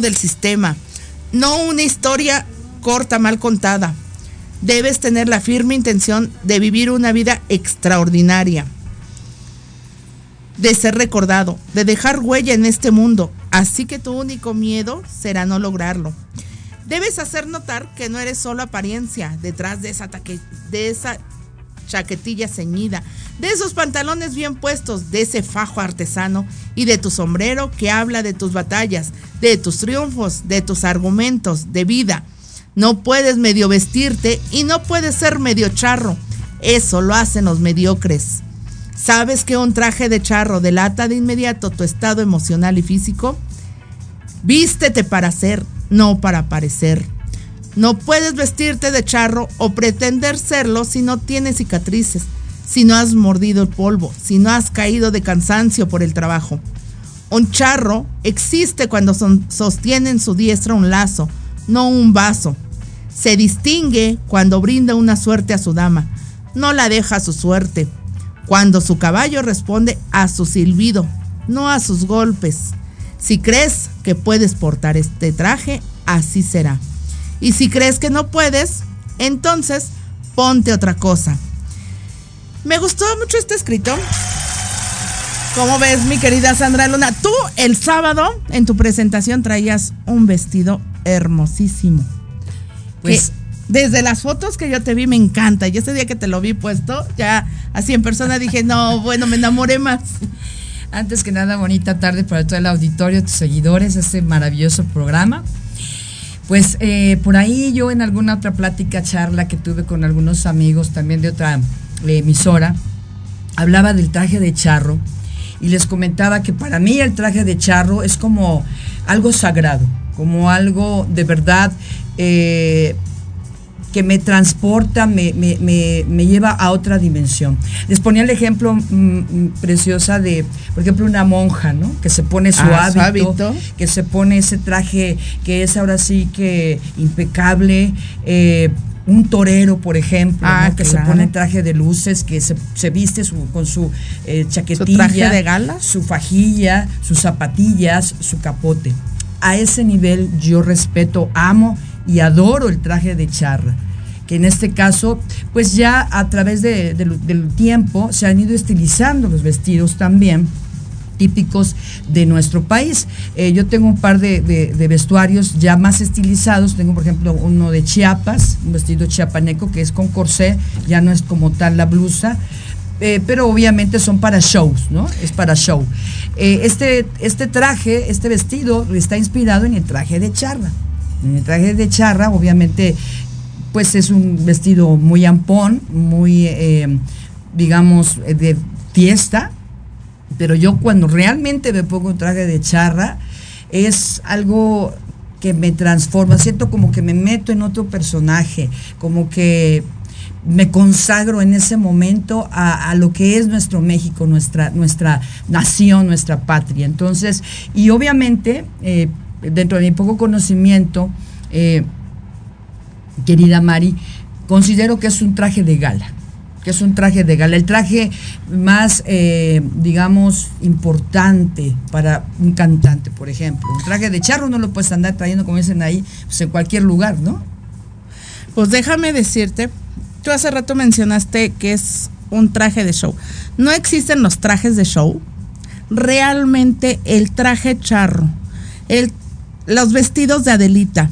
del sistema, no una historia corta mal contada. Debes tener la firme intención de vivir una vida extraordinaria, de ser recordado, de dejar huella en este mundo, así que tu único miedo será no lograrlo. Debes hacer notar que no eres solo apariencia detrás de esa, de esa chaquetilla ceñida, de esos pantalones bien puestos, de ese fajo artesano y de tu sombrero que habla de tus batallas, de tus triunfos, de tus argumentos de vida. No puedes medio vestirte y no puedes ser medio charro. Eso lo hacen los mediocres. ¿Sabes que un traje de charro delata de inmediato tu estado emocional y físico? Vístete para ser, no para parecer. No puedes vestirte de charro o pretender serlo si no tienes cicatrices, si no has mordido el polvo, si no has caído de cansancio por el trabajo. Un charro existe cuando sostiene en su diestra un lazo, no un vaso. Se distingue cuando brinda una suerte a su dama, no la deja a su suerte cuando su caballo responde a su silbido, no a sus golpes. Si crees que puedes portar este traje, así será. Y si crees que no puedes, entonces ponte otra cosa. Me gustó mucho este escrito. ¿Cómo ves, mi querida Sandra Luna? Tú el sábado en tu presentación traías un vestido hermosísimo. Pues desde las fotos que yo te vi me encanta. Y ese día que te lo vi puesto, ya así en persona dije, no, bueno, me enamoré más. Antes que nada, bonita tarde para todo el auditorio, tus seguidores, este maravilloso programa. Pues eh, por ahí yo en alguna otra plática, charla que tuve con algunos amigos también de otra eh, emisora, hablaba del traje de charro y les comentaba que para mí el traje de charro es como algo sagrado, como algo de verdad eh, que me transporta, me, lleva a otra dimensión. Les ponía el ejemplo mm, mm, preciosa de, por ejemplo, una monja, ¿no? Que se pone su, ah, hábito, que se pone ese traje que es ahora sí que impecable. Eh, un torero, por ejemplo, ah, que se pone traje de luces, que se, viste con su eh, chaquetilla, ¿Su de gala, su fajilla, sus zapatillas, su capote. A ese nivel yo respeto, amo y adoro el traje de charra que en este caso, pues ya a través del tiempo se han ido estilizando los vestidos también típicos de nuestro país. Eh, yo tengo un par de, vestuarios ya más estilizados. Tengo, por ejemplo, uno de Chiapas, un vestido chiapaneco que es con corsé, ya no es como tal la blusa. Eh, pero obviamente son para shows, ¿no? Es para show. Eh, este, este traje, este vestido está inspirado en el traje de charra. El traje de charra, obviamente, pues es un vestido muy ampón, muy, eh, digamos, de fiesta, pero yo cuando realmente me pongo un traje de charra, es algo que me transforma, siento como que me meto en otro personaje, como que me consagro en ese momento a, lo que es nuestro México, nuestra, nuestra nación, nuestra patria. Entonces, y obviamente, eh, dentro de mi poco conocimiento, eh, querida Mari, considero que es un traje de gala que es un traje de gala, el traje más, eh, digamos, importante para un cantante, por ejemplo. Un traje de charro no lo puedes andar trayendo, como dicen ahí, pues, en cualquier lugar, ¿no? Pues déjame decirte, tú hace rato mencionaste que es un traje de show. No existen los trajes de show. Realmente el traje charro, el, los vestidos de Adelita,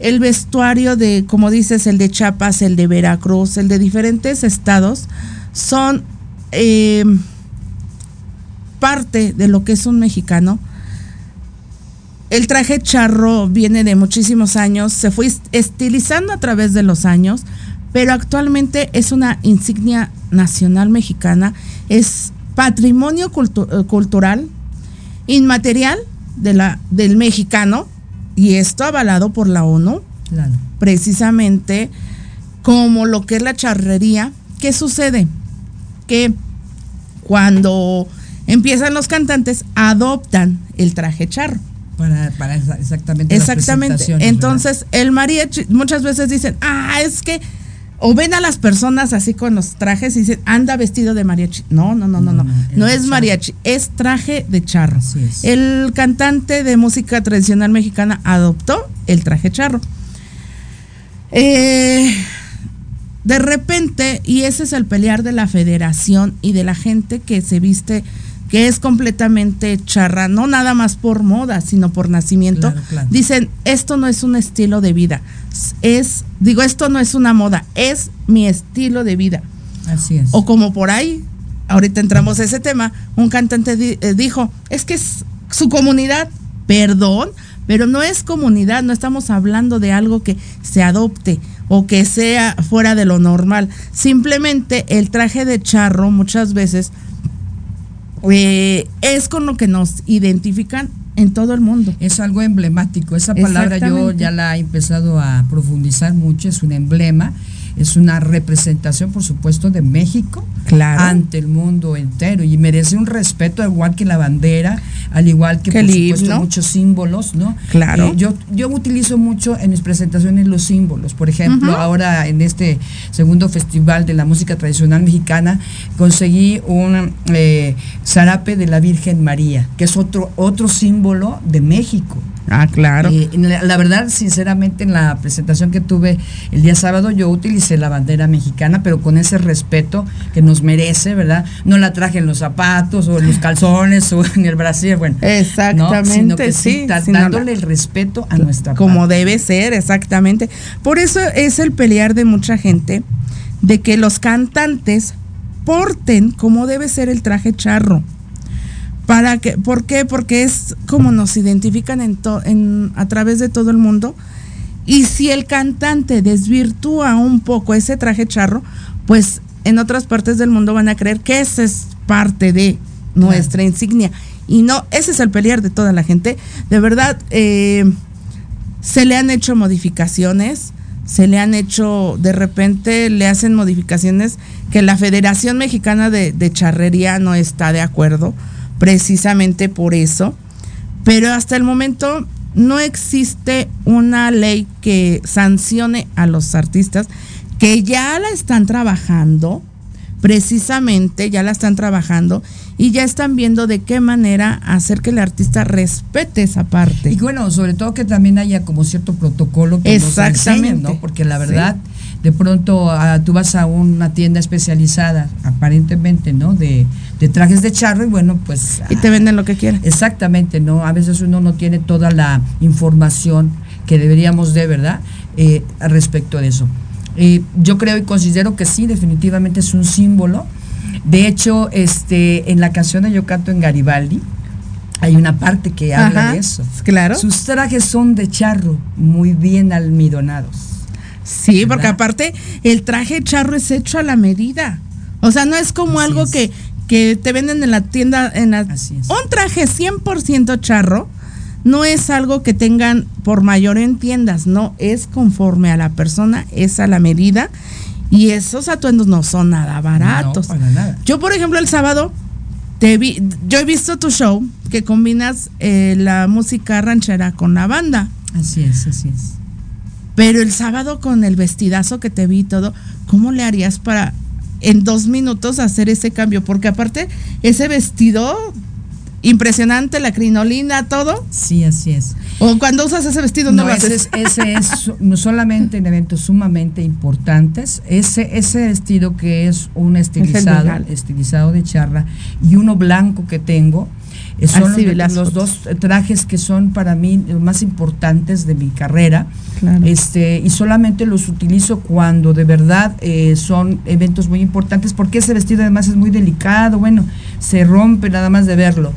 el vestuario de, como dices, el de Chiapas, el de Veracruz, el de diferentes estados, son eh, parte de lo que es un mexicano. El traje charro viene de muchísimos años, se fue estilizando a través de los años, pero actualmente es una insignia nacional mexicana, es patrimonio eh, cultural inmaterial de la, del mexicano y esto avalado por la ONU, precisamente como lo que es la charrería. ¿Qué sucede? Que cuando empiezan los cantantes, adoptan el traje charro. Para, para exactamente. Exactamente. Entonces, el mariachi, muchas veces dicen, ah, es que o ven a las personas así con los trajes y dicen, anda vestido de mariachi. No, no, no, no, no. No, es mariachi, es traje de charro. El cantante de música tradicional mexicana adoptó el traje charro. Eh, de repente, y ese es el pelear de la federación y de la gente que se viste que es completamente charra, no nada más por moda, sino por nacimiento, dicen, esto no es un estilo de vida, es, digo, esto no es una moda, es mi estilo de vida. Así es. O como por ahí, ahorita entramos a ese tema, un cantante eh, dijo, es que es su comunidad, perdón, pero no es comunidad, no estamos hablando de algo que se adopte o que sea fuera de lo normal. Simplemente el traje de charro muchas veces eh, es con lo que nos identifican en todo el mundo. Es algo emblemático. Esa palabra yo ya la he empezado a profundizar mucho, es un emblema es una representación, por supuesto, de México ante el mundo entero y merece un respeto, al igual que la bandera, al igual que, por supuesto, muchos símbolos, ¿no? Claro. Eh, yo, yo utilizo mucho en mis presentaciones los símbolos. Por ejemplo, ahora en este segundo festival de la música tradicional mexicana, conseguí un eh, zarape de la Virgen María, que es otro, otro símbolo de México. Ah, claro. la, verdad, sinceramente, en la presentación que tuve el día sábado, yo utilicé la bandera mexicana, pero con ese respeto que nos merece, ¿verdad? No la traje en los zapatos o en los calzones o en el brasier, bueno. Exactamente, sino que sí. dándole el respeto a nuestra Como debe ser, exactamente. Por eso es el pelear de mucha gente de que los cantantes porten como debe ser el traje charro. Para que, ¿Por qué? Porque es como nos identifican en, en a través de todo el mundo. Y si el cantante desvirtúa un poco ese traje charro, pues en otras partes del mundo van a creer que esa es parte de nuestra insignia. Y no, ese es el pelear de toda la gente. De verdad, eh, se le han hecho modificaciones, se le han hecho, de repente le hacen modificaciones que la Federación Mexicana de, de Charrería no está de acuerdo precisamente por eso. Pero hasta el momento no existe una ley que sancione a los artistas que ya la están trabajando, precisamente ya la están trabajando y ya están viendo de qué manera hacer que el artista respete esa parte. Y bueno, sobre todo que también haya como cierto protocolo que Exactamente. ¿no? Porque la verdad, de pronto ah, tú vas a una tienda especializada, aparentemente, ¿no? De, trajes de charro y bueno, pues... Y te venden lo que quieran. Exactamente, ¿no? A veces uno no tiene toda la información que deberíamos de, ¿verdad? Eh, respecto de eso. Eh, yo creo y considero que sí, definitivamente es un símbolo de hecho, este, en la canción de Yo canto en Garibaldi, hay una parte que habla de eso. Claro. Sus trajes son de charro, muy bien almidonados. Sí, porque aparte el traje charro es hecho a la medida. O sea, no es como algo Que, que te venden en la tienda. En la, Un traje 100% charro no es algo que tengan por mayor en tiendas, no, es conforme a la persona, es a la medida y esos atuendos no son nada baratos. No, para nada. Yo, por ejemplo, el sábado te vi, yo he visto tu show que combinas eh, la música ranchera con la banda. Así es, así es. Pero el sábado con el vestidazo que te vi y todo, ¿cómo le harías para en dos minutos hacer ese cambio? Porque aparte, ese vestido impresionante, la crinolina, todo. Sí, así es. O cuando usas ese vestido no, lo ese Es, ese es no solamente en eventos sumamente importantes, ese, ese vestido que es un estilizado, estilizado de charra y uno blanco que tengo, son los, dos trajes que son para mí los más importantes de mi carrera. Este, y solamente los utilizo cuando de verdad eh, son eventos muy importantes, porque ese vestido además es muy delicado, bueno, se rompe nada más de verlo.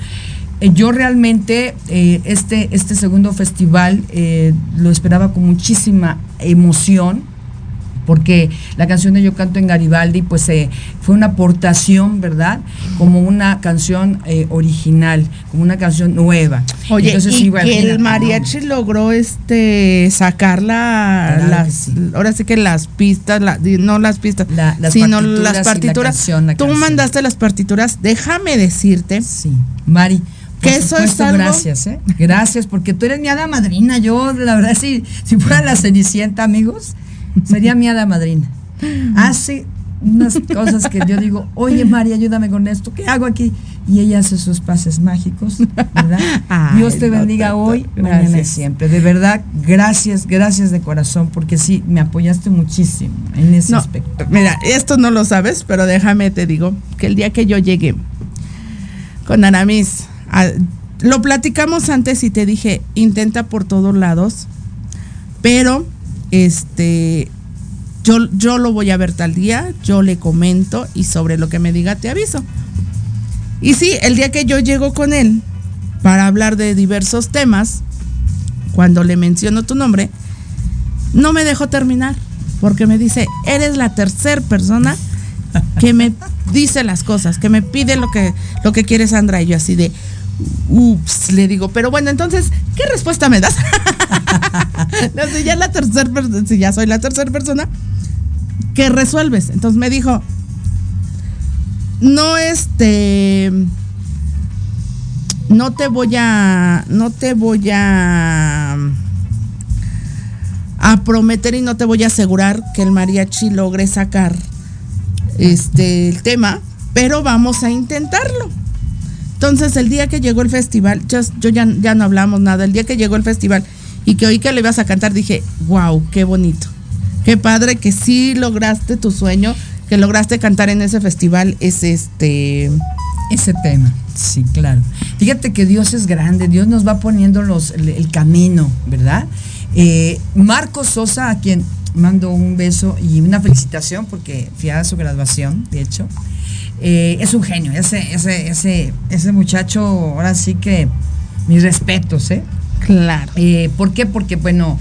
Eh, yo realmente este, este segundo festival lo esperaba con muchísima emoción porque la canción de Yo canto en Garibaldi pues eh, fue una aportación, ¿verdad? Como una canción eh, original, como una canción nueva. Oye, Entonces, y que el mariachi logró este sacar la, las, ahora sí que las pistas, no las pistas, sino las partituras. Tú mandaste las partituras, déjame decirte. Sí, Mari. Que eso es algo. Gracias, ¿eh? Gracias, porque tú eres mi hada madrina. Yo, la verdad, si, si fuera la Cenicienta, amigos, Sería mi hada madrina. hace unas cosas que yo digo, oye María, ayúdame con esto, ¿qué hago aquí? Y ella hace sus pases mágicos, ¿verdad? Dios te bendiga hoy, mañana y siempre. De verdad, gracias, gracias de corazón, porque sí, me apoyaste muchísimo en ese aspecto. Mira, esto no lo sabes, pero déjame te digo que el día que yo llegué con Aramis, lo platicamos antes y te dije, intenta por todos lados, pero este yo, yo lo voy a ver tal día, yo le comento y sobre lo que me diga te aviso. Y sí, el día que yo llego con él para hablar de diversos temas, cuando le menciono tu nombre, no me dejó terminar, porque me dice, eres la tercera persona que me dice las cosas, que me pide lo que, lo que quiere Sandra. Y yo así de, ups, le digo, pero bueno, entonces, ¿qué respuesta me das? no, si ya la tercera si ya soy la tercera persona, ¿qué resuelves? Entonces me dijo, no este, no te voy a, no te voy a, a prometer y no te voy a asegurar que el mariachi logre sacar este el tema, pero vamos a intentarlo. Entonces, el día que llegó el festival, yo, ya, ya no hablamos nada, el día que llegó el festival y que oí que le ibas a cantar, dije, wow, qué bonito. Qué padre que sí lograste tu sueño, que lograste cantar en ese festival, es este... Ese tema, sí, claro. Fíjate que Dios es grande, Dios nos va poniendo los, el, camino, ¿verdad? Eh, Marcos Sosa, a quien mando un beso y una felicitación porque fui a su graduación, de hecho. Eh, es un genio, ese, ese, ese, ese muchacho, ahora sí que mis respetos, ¿eh? Claro. Eh, ¿Por qué? Porque, bueno,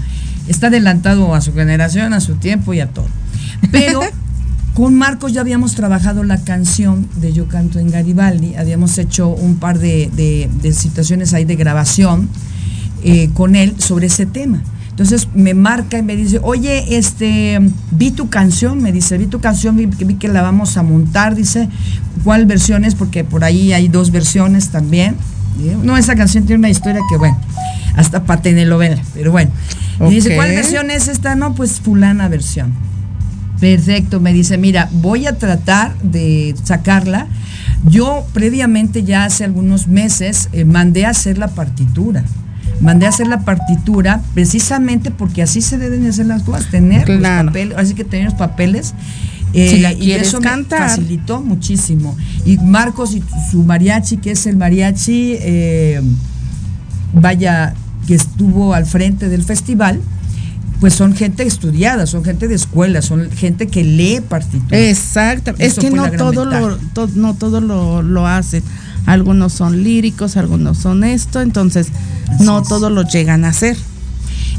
está adelantado a su generación, a su tiempo y a todo. Pero con Marcos ya habíamos trabajado la canción de Yo Canto en Garibaldi, habíamos hecho un par de, situaciones ahí de grabación eh, con él sobre ese tema. Entonces me marca y me dice, oye, este, vi tu canción, me dice, vi tu canción, vi, vi que la vamos a montar, dice, ¿cuál versión es? Porque por ahí hay dos versiones también. No, esa canción tiene una historia que, bueno, hasta para telenovela, pero bueno. Y dice, ¿cuál versión es esta? No, pues fulana versión. Perfecto, me dice, mira, voy a tratar de sacarla. Yo previamente, ya hace algunos meses, eh, mandé a hacer la partitura mandé a hacer la partitura precisamente porque así se deben hacer las cosas, tener los papeles, así que tener los papeles. Eh, y eso cantar. me facilitó muchísimo. Y Marcos y su mariachi, que es el mariachi, eh, vaya, que estuvo al frente del festival, pues son gente estudiada, son gente de escuela, son gente que lee partituras. Exacto, es que no todo, lo, no todo lo, lo hacen algunos son líricos, algunos son esto, entonces no todos lo llegan a hacer.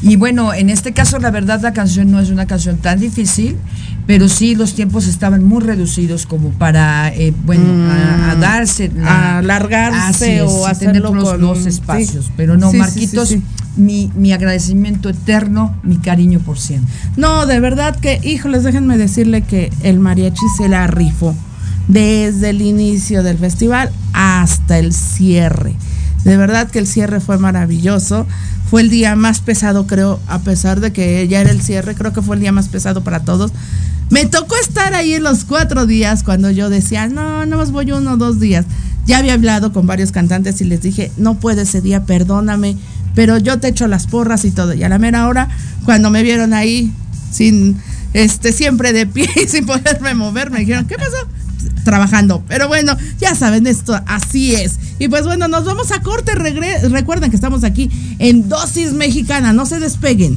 Y bueno, en este caso la verdad la canción no es una canción tan difícil, pero sí los tiempos estaban muy reducidos como para, eh, bueno, a, mm, darse, a alargarse o hacer los dos espacios. pero no, Marquitos, mi, mi, agradecimiento eterno, mi cariño por siempre. No, de verdad que, híjoles, déjenme decirle que el mariachi se la rifó desde el inicio del festival hasta el cierre. De verdad que el cierre fue maravilloso. Fue el día más pesado, creo, a pesar de que ya era el cierre, creo que fue el día más pesado para todos. Me tocó estar ahí en los cuatro días cuando yo decía, no, no más voy uno o dos días. Ya había hablado con varios cantantes y les dije, no puede ese día, perdóname, pero yo te echo las porras y todo. Y a la mera hora, cuando me vieron ahí, sin, este, siempre de pie y sin poderme mover, me dijeron, ¿qué pasó? trabajando. Pero bueno, ya saben, esto así es. Y pues bueno, nos vamos a corte. recuerden que estamos aquí en Dosis Mexicana. No se despeguen.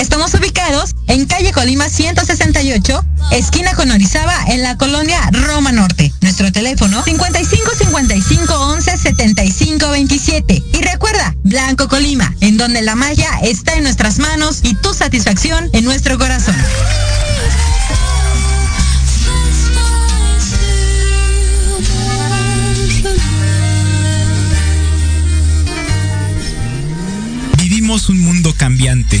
Estamos ubicados en calle Colima 168, esquina con Orizaba, en la colonia Roma Norte. Nuestro teléfono 55 55 11 75 27. Y recuerda, Blanco Colima, en donde la magia está en nuestras manos y tu satisfacción en nuestro corazón. Vivimos un mundo cambiante.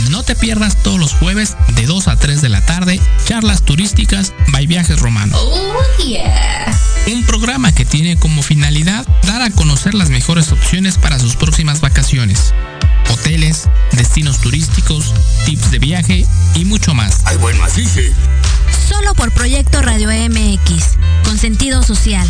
No te pierdas todos los jueves de 2 a 3 de la tarde, charlas turísticas by Viajes Romanos. Oh, yeah. Un programa que tiene como finalidad dar a conocer las mejores opciones para sus próximas vacaciones. Hoteles, destinos turísticos, tips de viaje y mucho más. Ay, bueno, así sí. Solo por Proyecto Radio MX, con sentido social.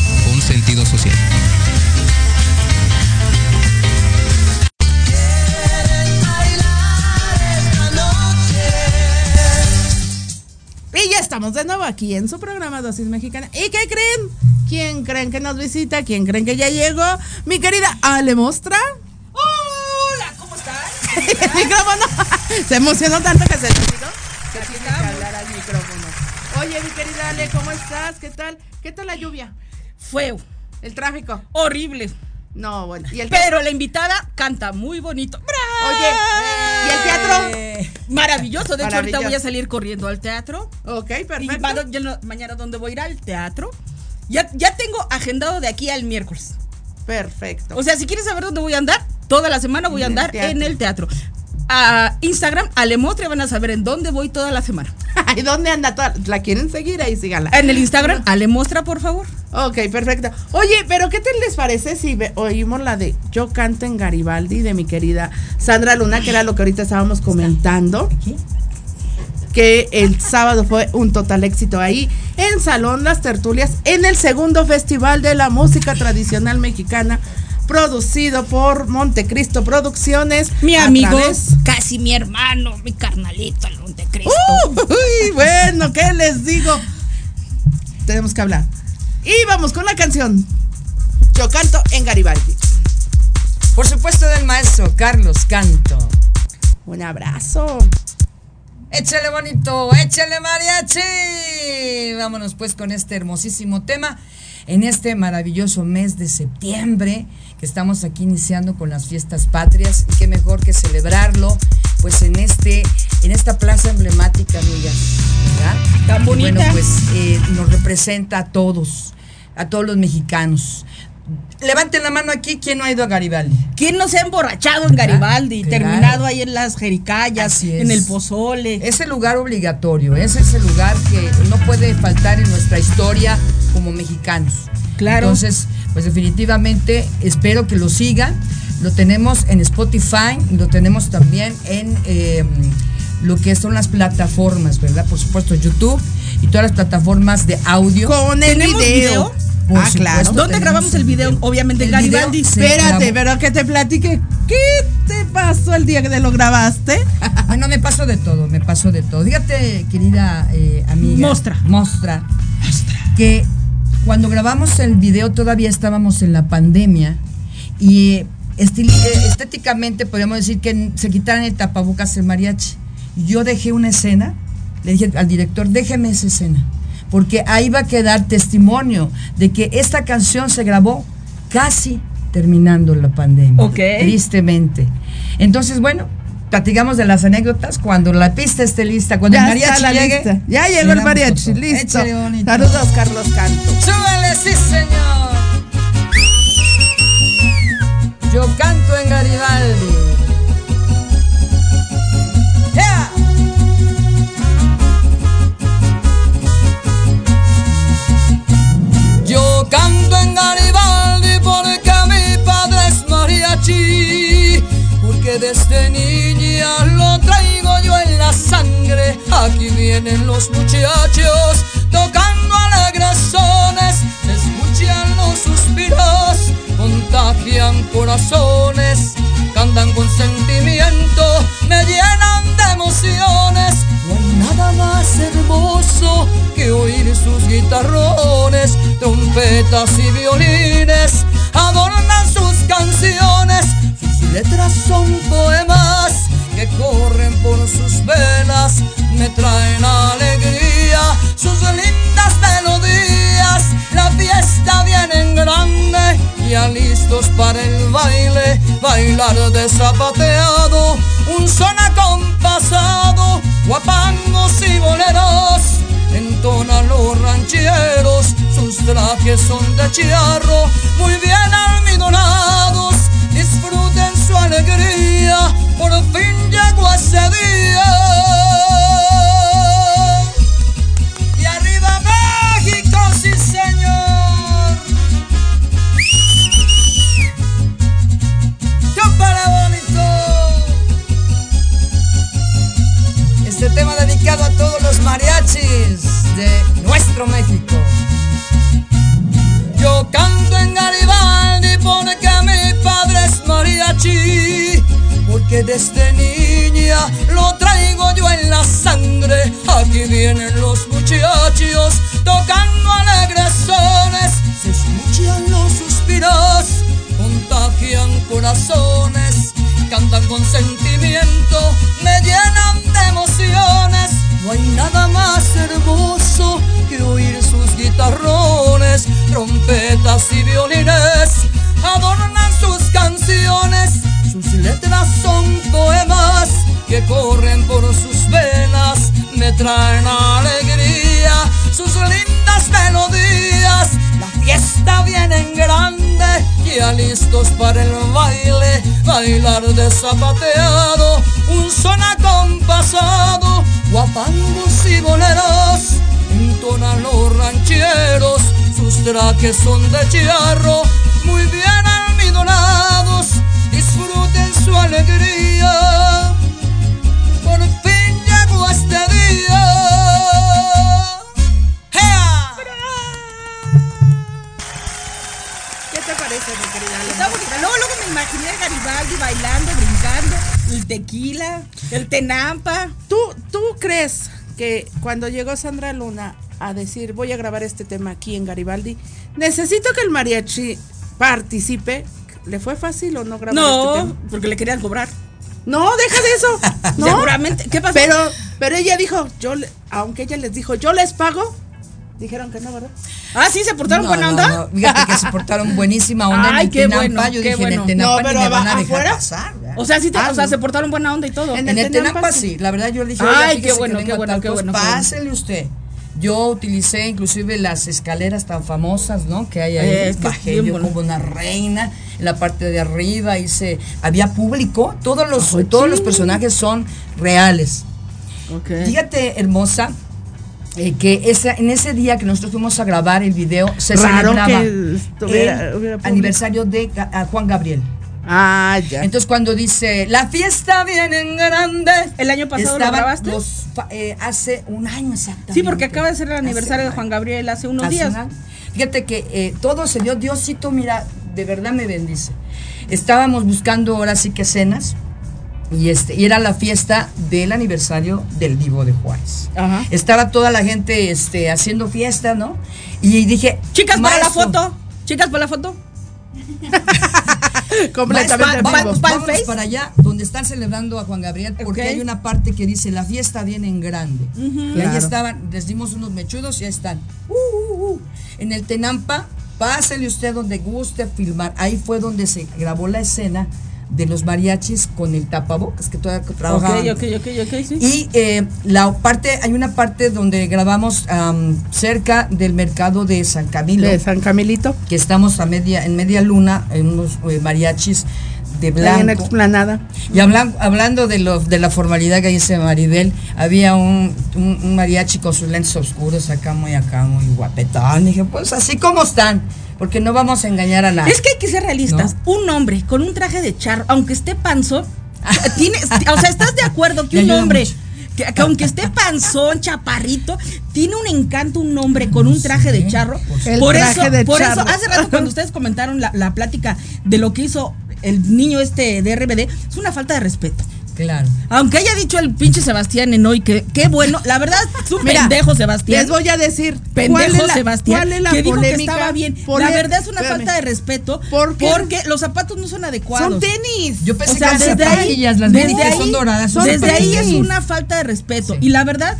con sentido social. Y ya estamos de nuevo aquí en su programa Dosis Mexicana. ¿Y qué creen? ¿Quién creen que nos visita? ¿Quién creen que ya llegó? Mi querida Ale Mostra. Hola, ¿cómo estás? el micrófono. Se emocionó tanto que se olvidó. Que tiene que hablar al micrófono. Oye, mi querida Ale, ¿cómo estás? ¿Qué tal? ¿Qué tal la lluvia? Feo, ¿El tráfico? horrible. No, bueno. ¿Y el Pero la invitada canta muy bonito. ¡Bravo! Oye, ¿y el teatro? Eh, Maravilloso. De hecho, ahorita voy a salir corriendo al teatro. Ok, Y perfecto. ya no- mañana, ¿dónde voy a ir? Al teatro. Ya, ya tengo agendado de aquí al miércoles. Perfecto. O sea, si quieres saber dónde voy a andar, toda la semana voy a En el andar teatro. en el teatro. A Instagram, Alemotria, van a saber en dónde voy toda la semana. ¿Y dónde anda toda? ¿La quieren seguir? Ahí síganla. En el Instagram, Alemostra, por favor. Ok, perfecto. Oye, pero ¿qué tal les parece si oímos la de Yo canto en Garibaldi de mi querida Sandra Luna, que era lo que ahorita estábamos comentando? Que el sábado fue un total éxito ahí en Salón Las Tertulias, en el segundo Festival de la Música Tradicional Mexicana, producido por Montecristo Producciones. Mi amigo, través- casi mi hermano, mi carnalito, el Montecristo. Uy, bueno, ¿qué les digo? Tenemos que hablar. Y vamos con la canción. Yo canto en Garibaldi. Por supuesto del maestro Carlos Canto. Un abrazo. Échale bonito, échale mariachi. Vámonos pues con este hermosísimo tema en este maravilloso mes de septiembre que estamos aquí iniciando con las fiestas patrias y qué mejor que celebrarlo pues en este en esta plaza emblemática, amigas, ¿verdad? Tan Y bonita. Bueno, pues eh, nos representa a todos, a todos los mexicanos. Levanten la mano aquí, ¿quién no ha ido a Garibaldi? ¿Quién no se ha emborrachado en Garibaldi? Claro. Terminado ahí en las jericayas, en el pozole. Es el lugar obligatorio, ese es el lugar que no puede faltar en nuestra historia como mexicanos. Claro. Entonces, pues definitivamente espero que lo sigan. Lo tenemos en Spotify, lo tenemos también en eh, lo que son las plataformas, ¿verdad? Por supuesto, YouTube y todas las plataformas de audio. Con el ¿Tenemos video. video? Por ah, claro. ¿Dónde grabamos el video? Obviamente en Garibaldi. Espérate, pero que te platique. ¿Qué te pasó el día que lo grabaste? Bueno, me pasó de todo, me pasó de todo. Fíjate, querida eh, amiga. Mostra. Mostra. Que cuando grabamos el video todavía estábamos en la pandemia y eh, eh, estéticamente podríamos decir que se quitaran el tapabocas el mariachi. Yo dejé una escena, le dije al director, déjeme esa escena, porque ahí va a quedar testimonio de que esta canción se grabó casi terminando la pandemia. Ok. Tristemente. Entonces, bueno, platicamos de las anécdotas cuando la pista esté lista, cuando el Ya mariachi está la llegue. lista. Ya llegó le el mariachi, foto. listo. Saludos, Carlos Canto. ¡Súbele, sí, señor! Yo canto en Garibaldi. Canto en Garibaldi porque mi padre es mariachi. Porque desde niña lo traigo yo en la sangre. Aquí vienen los muchachos tocando alegres sones. Se escuchan los suspiros, contagian corazones cantan con sentimiento, me llenan de emociones. No hay nada más hermoso que oír sus guitarrones, trompetas y violines adornan sus canciones. Sus letras son poemas que corren por sus venas, me traen alegría, sus lindas melodías. La fiesta viene en grande, ya listos para el baile, bailar de zapateado, un son acompasado, guapangos y boleros. Entonan los rancheros, sus trajes son de charro, muy bien almidonados. Disfruten su alegría, por fin llegó ese día. Tema dedicado a todos los mariachis de nuestro México. Yo canto en Garibaldi porque mi padre es mariachi. Porque desde niña lo traigo yo en la sangre. Aquí vienen los muchachos tocando alegres sones. Se escuchan los suspiros, contagian corazones. Cantan con sentimiento, me llenan de emociones. No hay nada más hermoso que oír sus guitarrones, trompetas y violines. Adornan sus canciones, sus letras son poemas que corren por sus venas, me traen alegría, sus lindas melodías. Fiesta viene en grande, ya listos para el baile, bailar de zapateado, un son acompasado, guapangos y boleros, entonan los rancheros, sus trajes son de charro, muy bien almidonados, disfruten su alegría. Te parece, mi querida? Está bonita. Luego, luego me imaginé a Garibaldi bailando, brincando, el tequila, el tenampa. ¿Tú, ¿Tú crees que cuando llegó Sandra Luna a decir voy a grabar este tema aquí en Garibaldi, necesito que el mariachi participe? ¿Le fue fácil o no grabar este No, tema? porque le querían cobrar. No, deja de eso. No. Seguramente. ¿Qué pasó? Pero, pero ella dijo, yo, aunque ella les dijo, yo les pago, dijeron que no, ¿verdad? Ah, sí, se portaron No, buena no, onda. no, Fíjate que se portaron buenísima onda en Ay, el qué Tenampa. bueno, Yo qué dije, en el Tenampa No, ni pero me van a dejar afuera. pasar. ¿verdad? O sea, sí, te- Ah, o sea, se portaron buena onda y todo. En En el el Tenampa Tenampa sí. la verdad yo le dije, Ay, qué bueno, qué bueno, qué bueno. Pásele usted. Yo utilicé inclusive las escaleras tan famosas, ¿no? Que hay ahí. Es que es Bajé yo bueno. como una reina. En la parte de arriba hice, había público. Todos los, todos sí. los personajes son reales. Ok. Fíjate, hermosa, eh, que esa, en ese día que nosotros fuimos a grabar el video, se Raro celebraba que estuviera- el hubiera aniversario de a Juan Gabriel. Ah, ya. Entonces cuando dice, la fiesta viene en grande. ¿El año pasado lo grabaste? los eh, hace un año exactamente. Sí, porque acaba de ser el aniversario de Juan año. Gabriel hace unos Hace días. Fíjate que eh, todo se dio, Diosito, mira, de verdad me bendice. Estábamos buscando ahora sí que cenas. Y, este, y era la fiesta del aniversario del Vivo de Juárez. Ajá. Estaba toda la gente este, haciendo fiesta, ¿no? Y dije, Chicas, para la "Maestro, foto. Chicas, para la foto. Completamente Va- va- va- para allá, donde están celebrando a Juan Gabriel, porque Ok. hay una parte que dice la fiesta viene en grande. Y ahí Claro. estaban, les dimos unos mechudos y ahí están. Uh, uh, uh. En el Tenampa, pásele usted donde guste filmar. Ahí fue donde se grabó la escena de los mariachis con el tapabocas que todavía Ok, trabajaban. ok, ok, ok, sí. Y eh, la parte, hay una parte donde grabamos am, cerca del mercado de San Camilo De San Camilito, que estamos a media, en media luna, en unos eh, mariachis de ahí en blanco. explanada. Y hablan- hablando de, lo, de la formalidad que dice Maribel, había un, un- un mariachi con sus lentes oscuros acá, muy acá, muy guapetón. dije, pues así como están, porque no vamos a engañar a nadie. Es que hay que ser realistas. Un hombre con un traje de charro, aunque esté panzo, Tiene, o sea, ¿estás de acuerdo que un hombre, mucho. que, que aunque esté panzón, chaparrito, tiene un encanto un hombre con un traje de charro? El Por traje eso, de por charro. eso, hace rato cuando ustedes comentaron la, la plática de lo que hizo el niño este de RBD, es una falta de respeto. Claro. Aunque haya dicho el pinche Sebastián en hoy que qué bueno, la verdad es un Mira, pendejo Sebastián. Les voy a decir pendejo ¿cuál es la, Sebastián cuál es la que dijo que estaba bien. La verdad es una espérame. falta de respeto ¿Por qué? porque los zapatos no son adecuados. Son tenis. Yo pensé O sea, que eran desde ahí, zapatillas, las desde ahí, son doradas. son desde ahí es una falta de respeto. Sí. Y la verdad,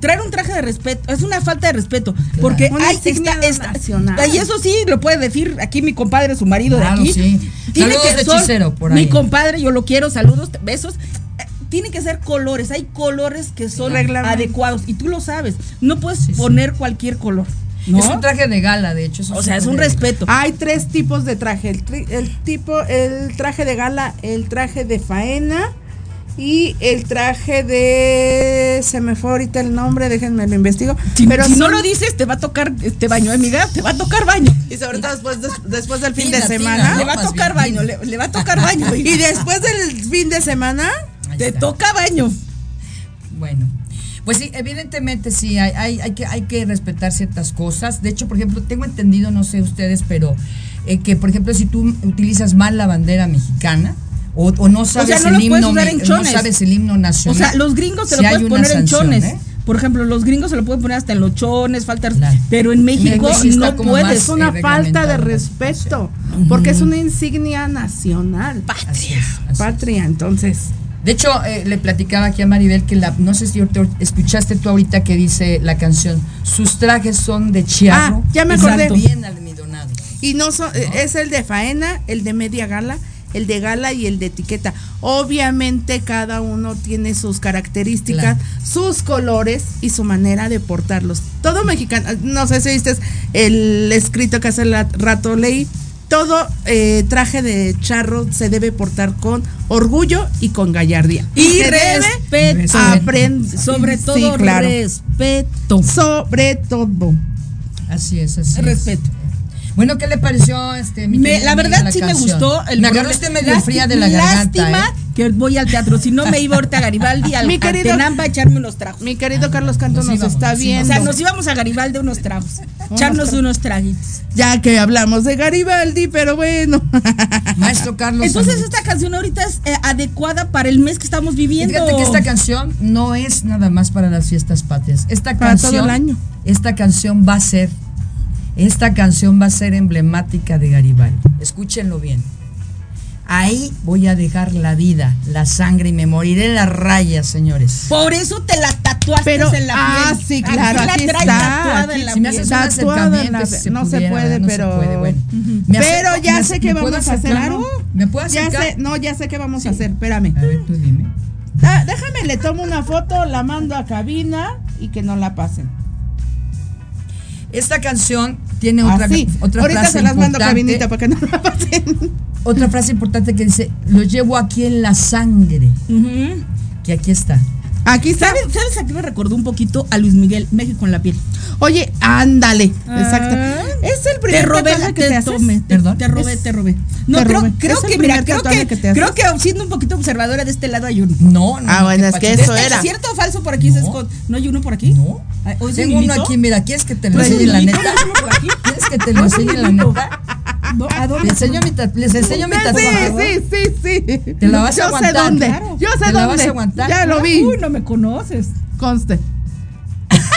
traer un traje de respeto es una falta de respeto. Porque Una hay está- nacional. Y eso sí lo puede decir aquí mi compadre, su marido Claro, de aquí. sí. Saludos de son- hechicero por Mi ahí. compadre, yo lo quiero, saludos, besos. Eh, Tiene que ser colores, hay colores que son adecuados y tú lo sabes. No puedes Sí, sí. poner cualquier color. ¿no? Es un traje de gala, de hecho. o sea, es un respeto. Hay tres tipos de traje. El, tri- el tipo, el traje de gala, el traje de faena y el traje de se me fue ahorita el nombre, déjenme lo investigo. Si, pero si no lo dices, te va a tocar este baño, amiga, te va a tocar baño. y sobre todo después, des- después del fin Tina, de Tina, semana. Le va a tocar baño, le, le va a tocar baño. Y después del fin de semana, te toca baño. Bueno, pues sí, evidentemente sí, hay, hay, hay que, hay que respetar ciertas cosas. De hecho, por ejemplo, tengo entendido, no sé ustedes, pero eh, que, por ejemplo, si tú utilizas mal la bandera mexicana o, o no sabes no el himno, en no sabes el himno O nacional. sea, los gringos se lo pueden poner en sanción, chones. ¿eh? Por ejemplo, los gringos se lo pueden poner hasta en los chones, falta. Claro. Pero en México México sí está no puedes. es una falta de respeto, porque es una insignia nacional. Así es, así es. Patria, entonces. De hecho, eh, le platicaba aquí a Maribel que la, no sé si te- escuchaste tú ahorita que dice la canción, sus trajes son de chiarro. Ah, ya me acordé. Bien almidonados. Y no son, eh, es el de faena, el de media gala, el de gala y el de etiqueta. Obviamente cada uno tiene sus características, Claro. sus colores y su manera de portarlos. Todo mexicano, no sé si viste el escrito que hace la- rato leí. Todo eh, traje de charro se debe portar con orgullo y con gallardía. Y se respeto. Sobre Sí, todo claro. respeto. Sobre todo. Así es, así es. Bueno, ¿qué le pareció este mi Me- la verdad sí me gustó. El me agarró usted medio fría de la garganta. Lástima ¿eh? que voy al teatro. Si no me iba ahorita a Garibaldi, al, Mi querido- Tenampa a echarme unos tragos. Mi querido Carlos Canto nos nos, íbamos, está nos viendo. O sea, nos íbamos a Garibaldi unos tragos. Echarnos unos traguitos. Ya que hablamos de Garibaldi, pero bueno. Maestro Carlos. Entonces Sánchez. esta canción ahorita es eh, adecuada para el mes que estamos viviendo. Fíjate que esta canción no es nada más para las fiestas patrias. Esta Para canción, todo el año. Esta canción va a ser, esta canción va a ser emblemática de Garibaldi. Escúchenlo bien. Ahí voy a dejar la vida, la sangre y me moriré en las rayas, señores. Por eso te la tatuaste Pero- en la ah, piel. sí, claro, la aquí traes está, tatuada aquí- en la Si me haces un Tatuada en acercamiento, la- se no se puede, no pero- se puede, bueno. Pero acerco- ya me- sé qué ¿me vamos a hacer? ¿no? ¿Me puedo Ya acercar? sé, no, ya sé qué vamos a hacer, espérame. A ver, tú dime. Ah, déjame, le tomo una foto, la mando a cabina y que no la pasen. Esta canción tiene otra, Así. otra Ahorita frase se las mando para que no la pasen. Otra frase importante que dice, lo llevo aquí en la sangre. Que aquí está. Aquí está. ¿Sabes, ¿Sabes a qué me recordó un poquito a Luis Miguel, México en la piel? Oye, ándale. Ah. Exacto. Es el Te primer robé tatuaje la que te te. Te, Perdón. te robé, Es- te robé. No, te creo, robé. creo Es que, mira, creo que, te creo que siendo un poquito observadora de este lado hay uno. No, no. Ah, no, bueno, ¿qué es que eso ¿Es era. cierto o falso por aquí? No. esconde? ¿No hay uno por aquí? No. Ay, ¿o es Tengo un uno aquí, mira, ¿quieres que te lo ¿Traes enseñe la neta? ¿Quieres que te lo enseñe la neta? No, ¿A dónde? Les enseño mi, les enseño mi tatuaje. Sí, sí, sí, sí. Te la vas a Yo aguantar. sé dónde. Claro. Yo sé Te la dónde. vas a aguantar. Ya lo vi. Uy, no me conoces. Conste.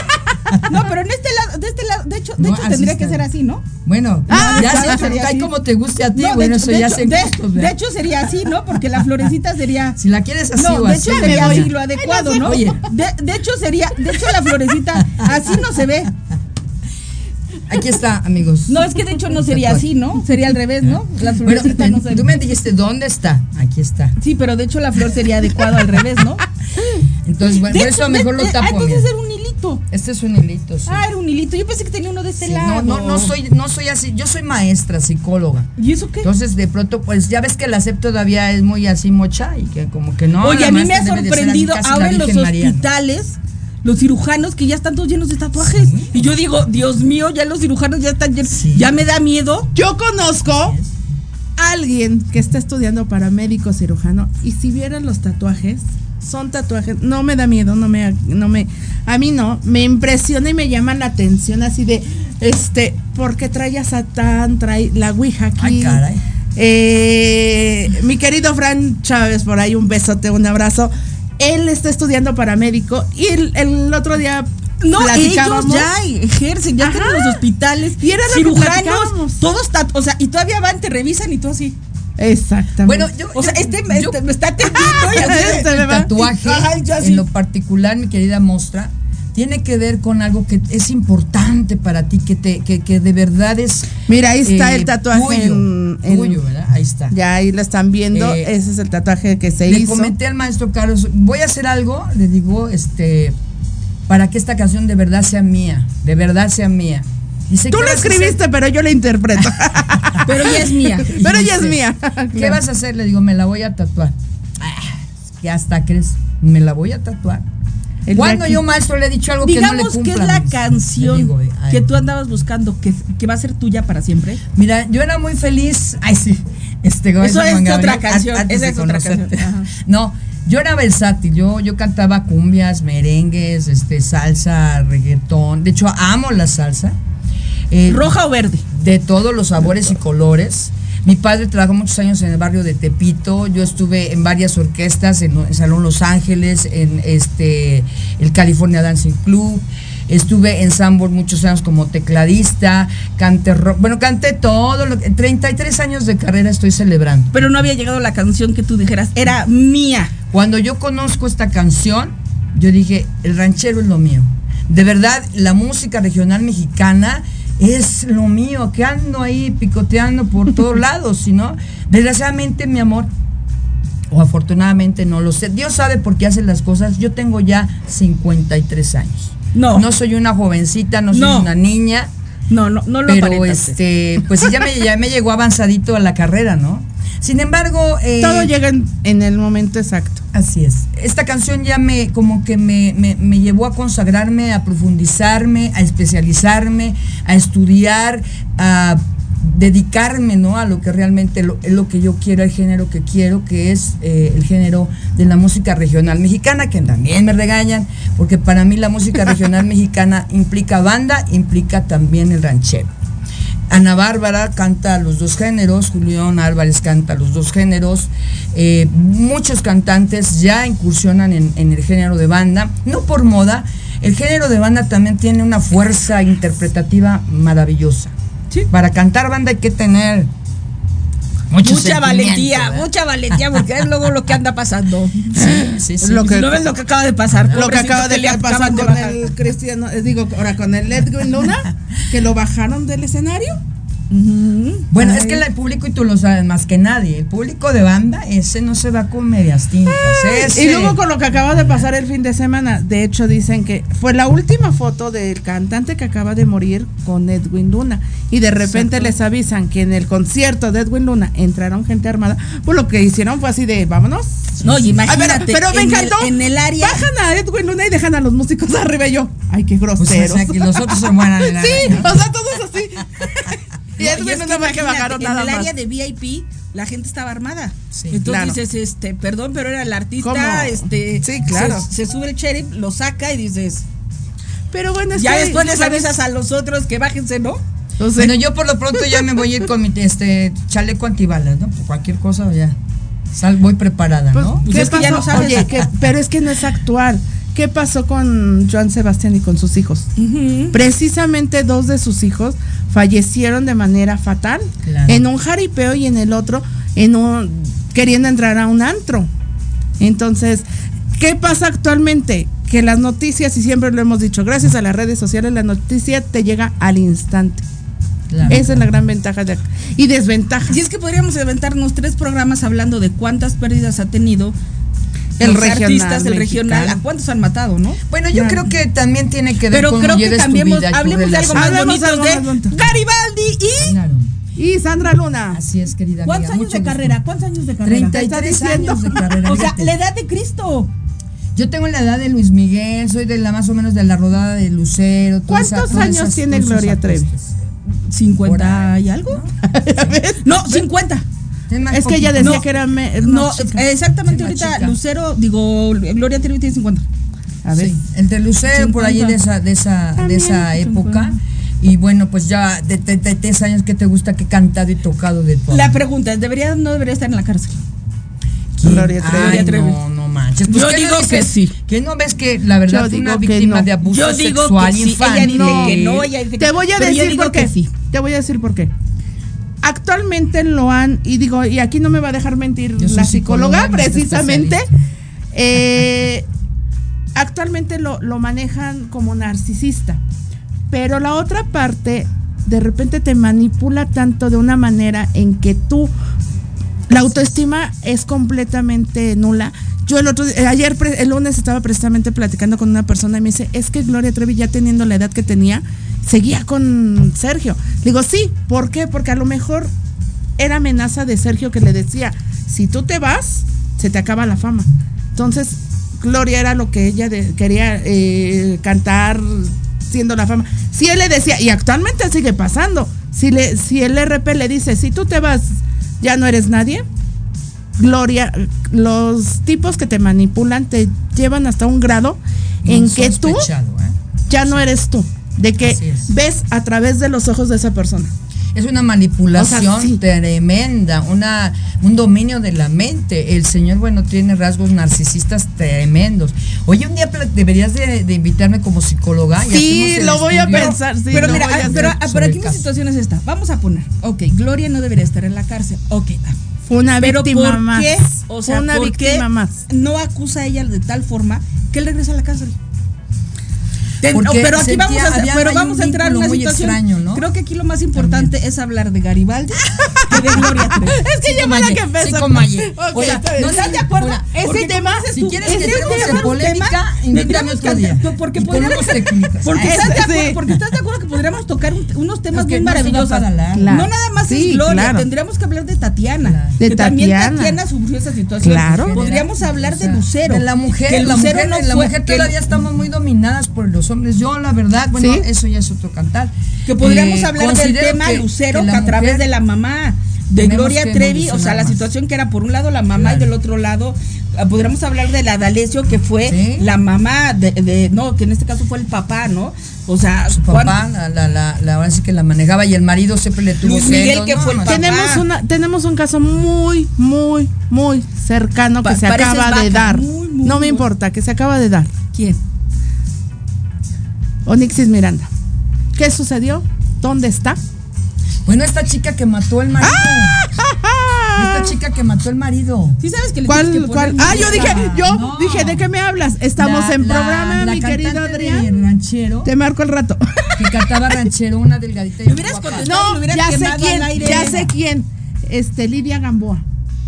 No, pero en este lado, de este lado, de hecho, de No, hecho tendría está que ser así, ¿no? Bueno, Ah, ya claro, sé, sería cae así. como te guste a ti, No, bueno, hecho- eso ya hecho- sé de- gustos, de hecho sería así, ¿no? Porque la florecita sería Si la quieres así no, o de así. hecho sería así lo adecuado, ¿no? Oye. De, de hecho sería, de hecho la florecita así no se ve. Aquí está, amigos. No, es que de hecho no sería así, ¿no? Sería al revés, ¿no? La Bueno, florecita no se tú me dijiste, ¿dónde está? Aquí está. Sí, pero de hecho la flor sería adecuado al revés, ¿no? Entonces, bueno, De por hecho, eso mejor de- lo ah, tapo, entonces mira. era un hilito. Este es un hilito, sí. Ah, era un hilito. Yo pensé que tenía uno de este Sí, lado. no, no, no soy, no soy así. Yo soy maestra, psicóloga. ¿Y eso qué? Entonces, de pronto, pues ya ves que la SEP todavía es muy así mocha y que como que no. Oye, a mí me ha sorprendido ahora en los hospitales. Los cirujanos que ya están todos llenos de tatuajes. Y yo digo, Dios mío, ya los cirujanos ya están llenos. Sí. Ya me da miedo. Yo conozco alguien que está estudiando para médico cirujano y si vieran los tatuajes, son tatuajes, no me da miedo, no me, no me, a mí no, me impresiona y me llama la atención así de, este, porque trae a Satán, trae la Ouija aquí. Ay, caray. Eh, mi querido Fran Chávez, por ahí un besote, un abrazo. Él está estudiando para médico y el, el otro día No, ellos ya ejercen, ya están en los hospitales, Y era lo que cirujanos, todos, o sea, y todavía van, te revisan y todo así. Exactamente. Bueno, yo, O sea, yo- este yo- este me está atendiendo y así de- Este el tatuaje, así. en lo particular, mi querida Mostra, tiene que ver con algo que es importante para ti, que te, que, que de verdad es Mira, ahí está eh, el tatuaje tuyo, en- en- tuyo, ¿verdad? Ahí está. Ya ahí lo están viendo. Eh, Ese es el tatuaje que se Le hizo. comenté al maestro Carlos, voy a hacer algo, le digo, este, para que esta canción de verdad sea mía, de verdad sea mía. Dice, Tú "¿Qué lo vas a hacer?". escribiste, pero yo la interpreto. Pero ya es mía. pero ella es Dice, mía. ¿Qué vas a hacer? Le digo, me la voy a tatuar. Ah, que hasta crees, me la voy a tatuar. Cuando yo, maestro, le he dicho algo que no le Digamos que es la canción digo, ay, que tú andabas buscando, que, que va a ser tuya para siempre. Mira, yo era muy feliz. Ay, sí. Este, Eso es Gabriel, otra an- canción, esa es otra canción, ajá. No, yo era versátil. Yo, yo cantaba cumbias, merengues, este, salsa, reggaetón. De hecho, amo la salsa. Eh, ¿Roja o verde? de todos los sabores y colores. Mi padre trabajó muchos años en el barrio de Tepito. Yo estuve en varias orquestas, en, en Salón Los Ángeles, en este el California Dancing Club. Estuve en Sambor muchos años como tecladista, canté rock. Bueno, canté todo. Lo que, 33 años de carrera estoy celebrando. Pero no había llegado la canción que tú dijeras, era mía. Cuando yo conozco esta canción, yo dije, el ranchero es lo mío. De verdad, la música regional mexicana es lo mío, que ando ahí picoteando por todos lados, si no, desgraciadamente mi amor, o afortunadamente no lo sé, Dios sabe por qué hace las cosas, yo tengo ya 53 años. No. No soy una jovencita, no soy No. una niña, No, no, no lo pero este, pues ya me, ya me llegó avanzadito a la carrera, ¿no? Sin embargo, eh, Todo llega en, en el momento exacto. Así es. Esta canción ya me, como que me, me- me llevó a consagrarme, a profundizarme, a especializarme, a estudiar, a dedicarme, ¿no? A lo que realmente lo, es lo que yo quiero, el género que quiero, que es eh, el género de la música regional mexicana, que también me regañan, porque para mí la música regional mexicana implica banda, implica también el ranchero. Ana Bárbara canta los dos géneros, Julián Álvarez canta los dos géneros, eh, muchos cantantes ya incursionan en, en el género de banda, no por moda, el género de banda también tiene una fuerza interpretativa maravillosa. Para cantar banda hay que tener mucho mucha valentía, ¿verdad? mucha valentía, porque es luego lo que anda pasando. Sí, sí, sí. Lo que- ¿No ves lo que acaba de pasar? Lo que acaba de pasar de con el Cristiano, eh, digo, ahora con el Edwin Luna, que lo bajaron del escenario. Bueno, Ay. es que el público, y tú lo sabes más que nadie, el público de banda, ese no se va con medias tintas. ese- Y luego con lo que acaba de pasar el fin de semana, de hecho dicen que fue la última foto del cantante que acaba de morir con Edwin Luna. Y de repente Exacto. les avisan que en el concierto de Edwin Luna entraron gente armada. Pues lo que hicieron fue así de, vámonos. No, y Ay, imagínate, pero, pero me en el- encantó. en el área- Bajan a Edwin Luna y dejan a los músicos arriba y yo. Ay, qué Pues, groseros. o sea, que los otros se mueran Sí, o sea, todos así. y No, es el que bajaron en nada el más. área de VIP la gente estaba armada. Sí, Entonces claro. dices, este, perdón, pero era el artista, ¿Cómo? este, Sí, claro. Se, se sube el sheriff, lo saca y dices, Pero bueno, es ya que, después les avisas a los otros que bájense, ¿no? Entonces, Bueno, yo por lo pronto ya me voy a ir con mi este chaleco antibalas, ¿no? Por cualquier cosa ya sal, voy preparada, Pues, ¿no? Pues ¿Qué es que ya no sabes. Oye, que- pero es que no es actual. ¿Qué pasó con Joan Sebastián y con sus hijos? Precisamente dos de sus hijos fallecieron de manera fatal. Claro. En un jaripeo y en el otro, en un queriendo entrar a un antro. Entonces, ¿qué pasa actualmente? Que las noticias, y siempre lo hemos dicho, gracias a las redes sociales, la noticia te llega al instante. Claro. Esa es la gran ventaja de, y desventaja. Y es que podríamos aventarnos tres programas hablando de cuántas pérdidas ha tenido El los regional artistas, el regional, mexicano. a cuántos han matado, ¿no? Bueno, yo creo que también tiene que ver Pero con creo que cambiemos, hablemos de algo más bonito de algo de más bonito. Garibaldi y Claro. Y Sandra Luna. Así es, querida ¿Cuántos amiga, años mucho de gusto. carrera? ¿Cuántos años de carrera? 33 Está diciendo. años de carrera. O sea, la edad de Cristo. Yo tengo la edad de Luis Miguel, soy de la más o menos de la rodada de Lucero. esa- ¿Cuántos años tiene Gloria Trevi? artistas. Por ¿50 ahí, y algo? No, 50. más Es que ella decía No, que era me- No, chica. exactamente ahorita chica. Lucero, digo, Gloria Trevi tiene 50. A ver. Sí, entre Lucero por allí de esa, de esa, de esa época. Y bueno, pues ya de 33 años que te gusta que he cantado y tocado de todo. La pregunta es, ¿debería o no debería estar en la cárcel? Gloria Ay, Trevi. no, no manches. Yo ¿qué digo no que sí. Que no ves que la verdad Yo fue una víctima no. de abuso Yo digo sexual que sí. Ella dice que no, ella dice que Te voy a yo decir por qué. sí. Te voy a decir por qué. Actualmente lo han, y digo, y aquí no me va a dejar mentir la psicóloga, precisamente. eh, actualmente lo, lo manejan como narcisista. Pero la otra parte, de repente te manipula tanto de una manera en que tú la autoestima es completamente nula. Yo el otro eh, ayer el lunes estaba precisamente platicando con una persona y me dice, "Es que Gloria Trevi ya teniendo la edad que tenía, seguía con Sergio." Le digo, "Sí, ¿por qué? Porque a lo mejor era amenaza de Sergio que le decía, "Si tú te vas, se te acaba la fama." Entonces, Gloria era lo que ella de- quería eh, cantar siendo la fama. Si él le decía, y actualmente sigue pasando, si, le, si el RP le dice, si tú te vas, ya no eres nadie, Gloria, los tipos que te manipulan te llevan hasta un grado en que tú ¿eh? ya no eres tú, de que ves a través de los ojos de esa persona. Es una manipulación O sea, sí. tremenda, una, un dominio de la mente. El señor, bueno, tiene rasgos narcisistas tremendos. Oye, un día deberías de, de invitarme como psicóloga. Sí, lo voy a pensar, sí, pero mira, a ah, pero, ah, pero aquí mi situación es esta. Vamos a poner, ok, Gloria no debería estar en la cárcel. Ok, una Pero víctima ¿por más. qué? O sea, una ¿por qué víctima más. no acusa a ella de tal forma que él regresa a la cárcel? Porque pero aquí vamos a, pero vamos entrar en una situación. extraño, ¿no? Creo que aquí lo más importante es hablar de Garibaldi que de Gloria Trevi. Es que yo la que empezó. Sí, comalle. Ok, O sea, está bien. no ¿Estás de acuerdo? Mira, Ese tema, si quieres que entremos en polémica, tendríamos otro que- día. Porque Y podríamos-. Porque Ah, estás, de ese acuerdo, sí. porque estás de acuerdo que podríamos tocar un- unos temas muy maravillosos. No nada más es Gloria, tendríamos que hablar de Tatiana. De que también Tatiana. Sufrió esa situación. Claro. Podríamos hablar de Lucero. De la mujer, Que Lucero no la mujer todavía estamos muy dominadas por los hombres. Yo, la verdad, bueno, ¿Sí? eso ya es otro cantar. Que podríamos Eh, hablar del tema que- Lucero que que la a través de la mamá de Gloria Trevi, o sea, la más. situación que era por un lado la mamá y del otro lado ah, podríamos hablar de la D'Alessio que fue Sí. la mamá de, de- no, que en este caso fue el papá, ¿no? O sea, Su ¿cuánto- papá, la, la, la, la- ahora sí que la manejaba y el marido siempre le tuvo Luis Miguel, celos, que no, fue el no, papá. Tenemos una, tenemos un caso muy, muy, muy cercano que Pa- se acaba de dar. muy, muy, no me muy. importa, que se acaba de dar. ¿Quién? Onixis Miranda. ¿Qué sucedió? ¿Dónde está? Bueno, esta chica que mató el marido. ¡Ah! Esta chica que mató el marido. ¿Sí sabes que le ¿Cuál, que cuál? Ah, yo dije, yo No. dije, ¿de qué me hablas? Estamos La- en la- programa, la mi querido Adrián. de ranchero Te marco el rato. que cantaba ranchero, una delgadita y hubieras contestado. No, ya sé quién, al aire. ya sé quién. Este, Lidia Gamboa.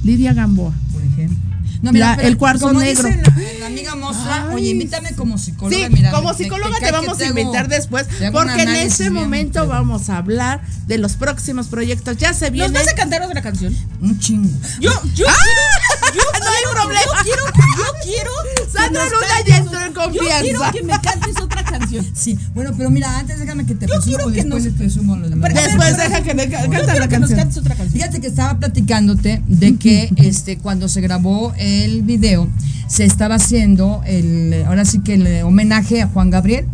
Lidia Gamboa. por ejemplo. No, La- el cuarzo negro. dice la, la amiga oye, invítame como psicóloga. Sí, mira, como psicóloga te vamos a invitar después, porque en ese momento vamos a hablar de los próximos proyectos. Ya se ¿Nos viene. vas a cantar otra canción? Un chingo. Yo, yo ¡Ah! quiero, yo No hay quiero, problema. Yo quiero, yo quiero. Sandra nos Luna ya entró en Yo confianza. quiero que me cantes otra canción. Sí, bueno, pero mira, antes déjame que te Yo presuma quiero o que después nos- les presumo los. Pero- Después pero- deja que me ca- Yo canta la que nos canción. cantes otra canción. Fíjate que estaba platicándote de que este cuando se grabó el video se estaba haciendo el ahora sí que el homenaje a Juan Gabriel.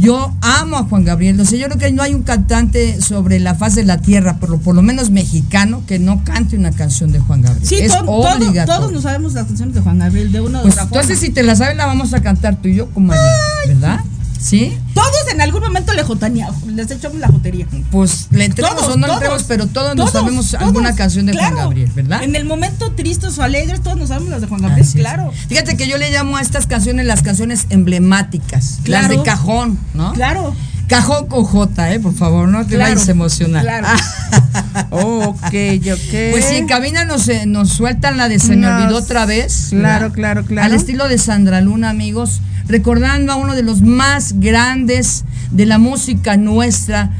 Yo amo a Juan Gabriel, o sea, yo creo que no hay un cantante sobre la faz de la tierra, por lo, por lo menos mexicano, que no cante una canción de Juan Gabriel. Sí, es to- todo- obligatorio. todos nos sabemos las canciones de Juan Gabriel de una u Pues otra forma. entonces si te la sabes la vamos a cantar tú y yo como ayer, ¿verdad? ¿Sí? Todos en algún momento le jotaneamos, les echamos la jotería. Pues le entremos Todos, o no le todos, entremos, pero todos, nos todos, sabemos alguna canción de Claro. Juan Gabriel, ¿verdad? En el momento tristes o alegres, todos nos sabemos las de Juan Gabriel, Así es. claro. Fíjate que yo le llamo a estas canciones las canciones emblemáticas, las Claro. de cajón, ¿no? Claro. Cajón con J, ¿eh? Por favor, no te Claro, vayas a emocionar. claro. ok, ok. Pues si en cabina nos, eh, nos sueltan la de Se me olvidó otra vez. Claro, ¿verdad? claro, claro. Al estilo de Sandra Luna, amigos. Recordando a uno de los más grandes de la música nuestra,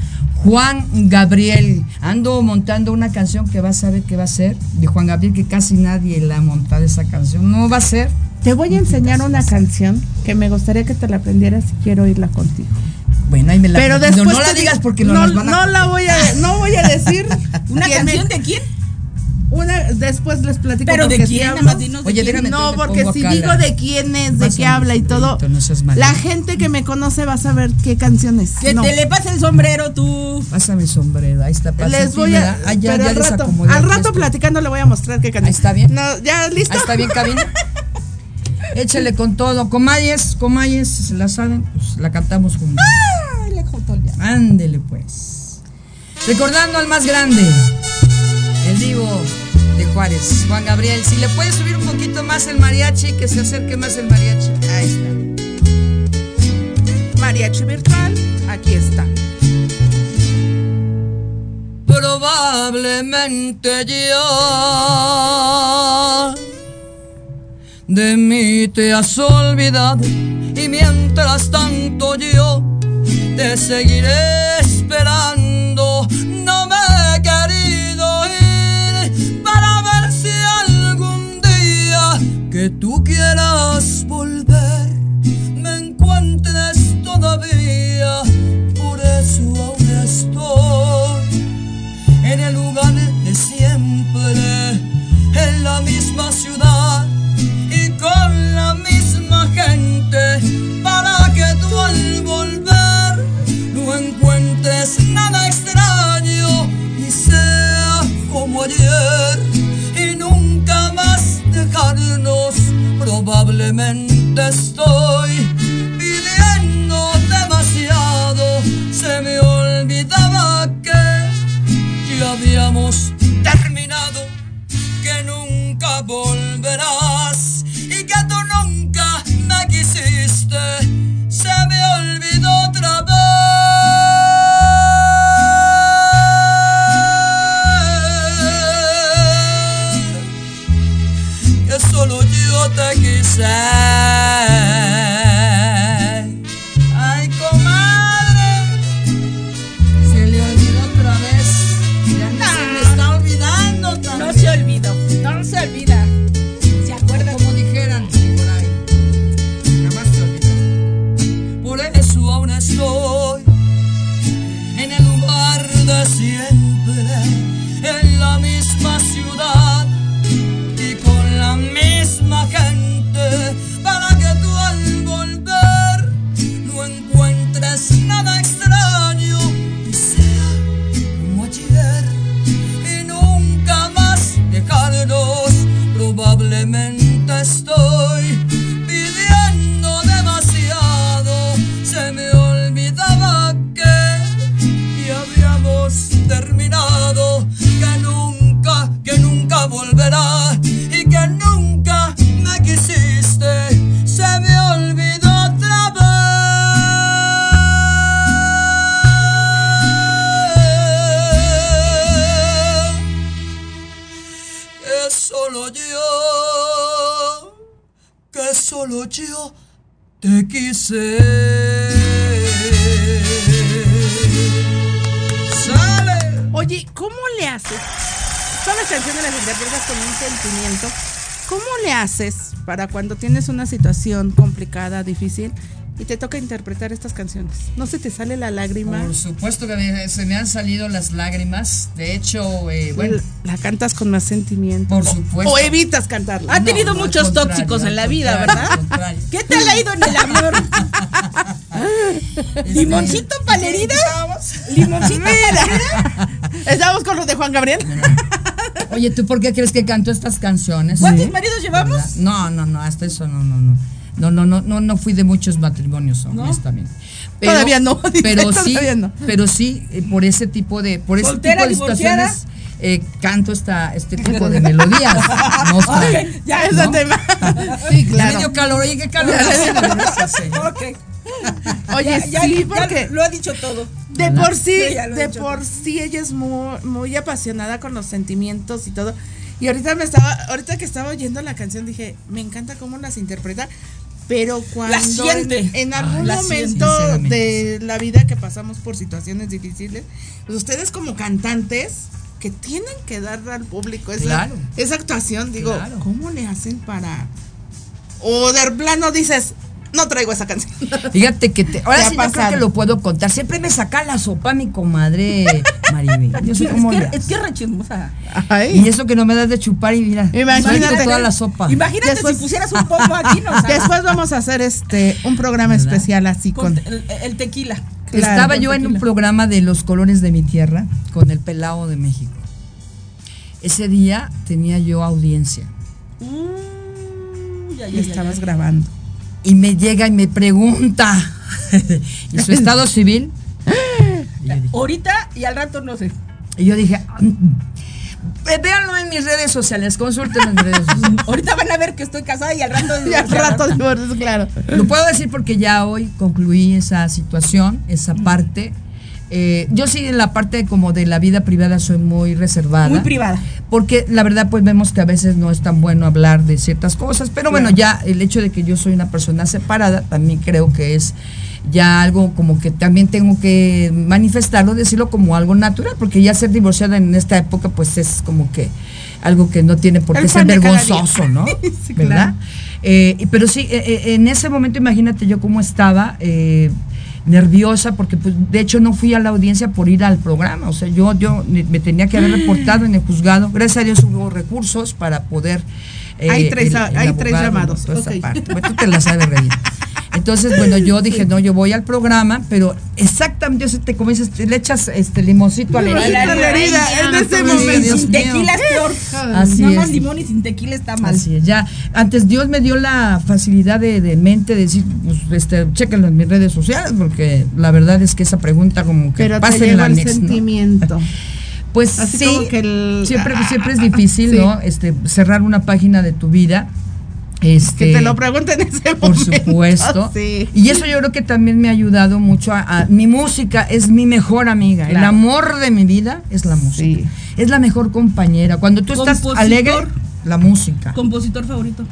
Juan Gabriel. Ando montando una canción que vas a ver que va a ser de Juan Gabriel, que casi nadie la ha montado esa canción. No va a ser. Te voy a enseñar una canción que me gustaría que te la aprendieras si quiero oírla contigo. Bueno, ahí me la Pero no, después no la digas porque no, nos las van a no la voy a no voy a decir ¿Una canción me- de quién? Una, después les platico. Pero de si quién, Oye, déjame No, porque si digo la- de quién es, de qué habla y todo, no la gente que me conoce va a saber qué canciones. Que No. te le pase el sombrero tú. Pásame el sombrero, ahí está. pasa Les voy a. Ah, ya, pero ya al rato, al esto. platicando le voy a mostrar qué canción. Ahí está bien. No, ya listo. Ahí está bien, cabina. Échale con todo. Comayes, comayes, si se la saben, pues la cantamos juntos. Ándele pues. Recordando al más grande, el divo de Juárez, Juan Gabriel. Si le puedes subir un poquito más el mariachi, que se acerque más el mariachi. Ahí está. Mariachi virtual, aquí está. Probablemente ya de mí te has olvidado y mientras tanto yo te seguiré esperando. No me he querido ir para ver si algún día que tú quieras volver me encuentres todavía. Por eso aún estoy en el lugar de siempre, en la misma ciudad y con la misma gente, para que tú al volver no encuentres nada extraño y sea como ayer y nunca más dejarnos. Probablemente estoy pidiendo demasiado, se me olvidaba que ya habíamos terminado, que nunca volverás y que tú nunca me quisiste. Para cuando tienes una situación complicada, difícil, y te toca interpretar estas canciones? ¿No se te sale la lágrima? Por supuesto que me- se me han salido las lágrimas. De hecho, eh, bueno, la cantas con más sentimiento. Por supuesto. O evitas cantarla. Ha No, tenido no, muchos tóxicos en la vida, ¿verdad? ¿Qué te ha ido en el amor? ¿Limoncito para la herida? ¿Limoncito para la herida? Estamos con los de Juan Gabriel. Oye, ¿tú por qué crees que canto estas canciones? ¿Cuántos maridos llevamos? ¿Verdad? No, no, no, hasta eso no, no, no. No, no, no, no, no fui de muchos matrimonios, honestamente. Todavía no, dice, Pero sí, todavía no. pero sí, eh, por ese tipo de, por ese ¿Soltera, tipo de situaciones, eh, canto esta, este tipo de melodías. No, ya es el tema. Sí, Ya claro. me dio calor, oye, qué calor. hace, señor. Ok. Oye, Ya- ya- sí, ya porque lo ha dicho todo. de por sí, de por todo. sí ella es muy, muy apasionada con los sentimientos y todo. Y ahorita me estaba, ahorita que estaba oyendo la canción dije, me encanta cómo las interpreta, pero cuando en, siente. en algún la momento de la vida que pasamos por situaciones difíciles, pues ustedes como cantantes que tienen que dar al público esa, Claro. esa actuación, digo, Claro. ¿cómo le hacen para o de plano dices, no traigo esa canción. Fíjate que te, ahora ¿Te ha sí yo creo que lo puedo contar. Siempre me saca la sopa mi comadre Maribel. Yo sé Es cómo que, es que hace. re chismosa. Ay. Y eso que no me das de chupar y mira, Imagínate. toda la sopa. Imagínate Después- si pusieras un poco aquí, ¿no? Después vamos a hacer este un programa ¿Verdad? especial así con con. el, el tequila. Claro, Estaba yo en un programa de los colores de mi tierra con el pelao de México. Ese día tenía yo audiencia Uy, ay, Y ay, estabas grabando. Y me llega y me pregunta ¿y su estado civil? Y yo dije, Ahorita y al rato no sé. y yo dije, "Mm, eh, véanlo en mis redes sociales, consúltenlo en mis redes sociales. Ahorita van a ver que estoy casada y al rato. Y al rato divorcios, claro. Lo puedo decir porque ya hoy concluí esa situación, esa parte. Eh, yo sí en la parte como de la vida privada soy muy reservada. Muy privada. Porque la verdad pues vemos que a veces no es tan bueno hablar de ciertas cosas, pero bueno, ya el hecho de que yo soy una persona separada también creo que es ya algo como que también tengo que manifestarlo, decirlo como algo natural, porque ya ser divorciada en esta época pues es como que algo que no tiene por El qué ser vergonzoso, ¿no? Sí, ¿Verdad? claro. Eh, pero sí, eh, eh, en ese momento imagínate yo cómo estaba. eh, nerviosa porque pues de hecho no fui a la audiencia por ir al programa o sea yo yo me tenía que haber reportado en el juzgado gracias a Dios hubo recursos para poder eh, Hay tres- hay tres llamados, toda esa ok. parte. Bueno, tú te la sabes reír entonces bueno yo dije no yo voy al programa pero exactamente yo sé, te como dices te le echas este limoncito a la herida la herida, en ese momento. Sin tequila es peor. Así Nada más es. limón y sin tequila está mal. Así es, ya. Antes Dios me dio la facilidad de, de mente de decir, pues, este, chéquenlo en mis redes sociales, porque la verdad es que esa pregunta como que Pero te pasa en la el next, ¿no? sentimiento. Pues Así sí, como que el- siempre, siempre es difícil, sí. ¿no? Este, cerrar una página de tu vida. Este, Que te lo pregunten en ese por momento. supuesto. Sí. Y eso yo creo que también me ha ayudado mucho a, a- mi música es mi mejor amiga. El amor de mi vida es la música. Sí. Es la mejor compañera. Cuando tú estás alegre, la música. Compositor favorito.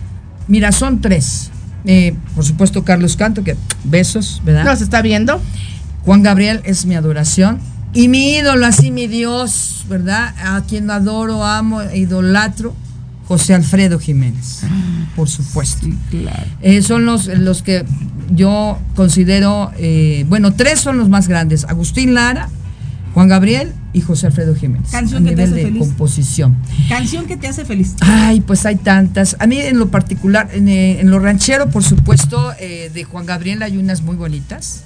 Mira, son tres. Eh, por supuesto, Carlos Canto, que besos, ¿verdad? ¿Nos está viendo? Juan Gabriel es mi adoración. Y mi ídolo, así mi Dios, ¿verdad? A quien adoro, amo e idolatro, José Alfredo Jiménez, por supuesto. claro. Eh, son los, los que yo considero, eh, bueno, tres son los más grandes, Agustín Lara, Juan Gabriel y José Alfredo Jiménez. Canción a que te nivel hace de feliz. composición. Canción que te hace feliz. Ay, pues hay tantas. A mí en lo particular, en, eh, en lo ranchero, por supuesto, eh, de Juan Gabriel hay unas muy bonitas.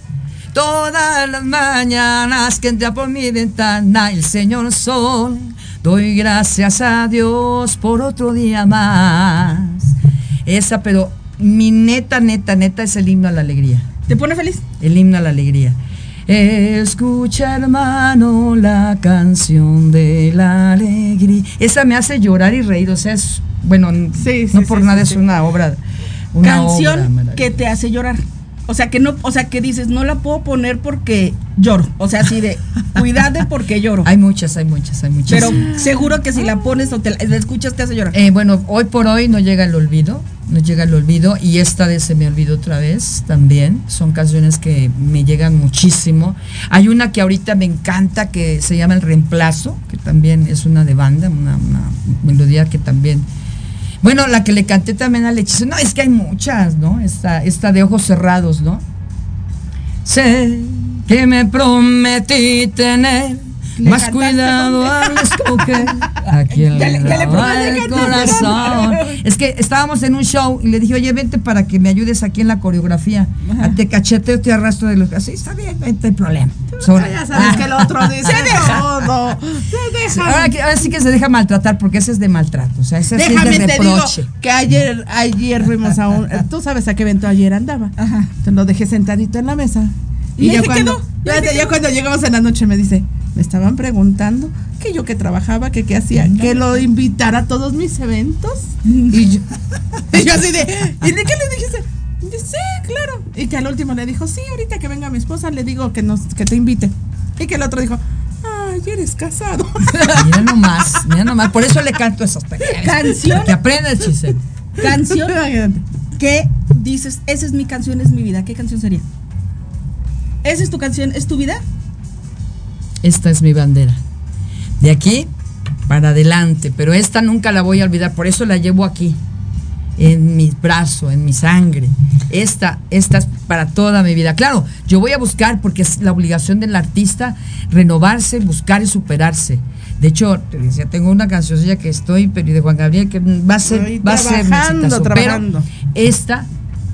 Todas las mañanas que entra por mi ventana el Señor Sol, doy gracias a Dios por otro día más. Esa, pero mi neta, neta, neta es el himno a la alegría. ¿Te pone feliz? El himno a la alegría. Escucha, hermano, la canción de la alegría. Esa me hace llorar y reír. O sea, es, bueno, Sí, sí, no por sí, nada es una obra. Una Canción que te hace llorar. O sea, que no, o sea, que dices, no la puedo poner porque lloro. O sea, así de, cuidado porque lloro. Hay muchas, hay muchas, hay muchas. Pero seguro que si la pones o te la, escuchas te hace llorar. Eh, bueno, hoy por hoy no llega el olvido, no llega el olvido y esta de se me olvidó otra vez también. Son canciones que me llegan muchísimo. Hay una que ahorita me encanta que se llama El Reemplazo, que también es una de banda, una, una melodía que también... Bueno, la que le canté también al hechizo. No, es que hay muchas, ¿no? Esta, esta de ojos cerrados, ¿no? Sé que me prometí tener Le más cuidado con- al escoger a quien le- le el que corazón. Es que estábamos en un show y le dije, oye, vente para que me ayudes aquí en la coreografía. Te cacheteo, te arrastro de los... Así, está bien, no hay problema. Sobre- Ya sabes Ah. que el otro dice Se deja. todo. Se deja. Ahora, que- ahora sí que se deja maltratar porque ese es de maltrato. O sea, ese sí Déjame es de te digo reproche. que ayer, ayer fuimos a un. Tú sabes a qué evento ayer andaba. Ajá. Te lo dejé sentadito en la mesa. ¿Y ya cuando, quedó? ¿Y ya, ya quedó? cuando llegamos en la noche me dice, me estaban preguntando que yo que trabajaba, que qué hacía, que lo invitara a todos mis eventos. Y yo, y yo así de, ¿y de qué le dijiste? Y, sí, claro. Y que al último le dijo, sí, ahorita que venga mi esposa le digo que nos, que te invite. Y que el otro dijo, ay, eres casado. Mira nomás, mira nomás. Por eso le canto esas. Canción, Que aprenda el chiste. canción que dices, esa es mi canción, es mi vida. ¿Qué canción sería? ¿Esa es tu canción, es tu vida? Esta es mi bandera. De aquí para adelante, pero esta nunca la voy a olvidar, por eso la llevo aquí. en mi brazo, en mi sangre. Esta, esta es para toda mi vida. Claro, yo voy a buscar porque es la obligación del artista renovarse, buscar y superarse. De hecho, te decía, tengo una cancioncilla que estoy, pero de Juan Gabriel, que va a ser, Estoy va a ser trabajando. Pero esta,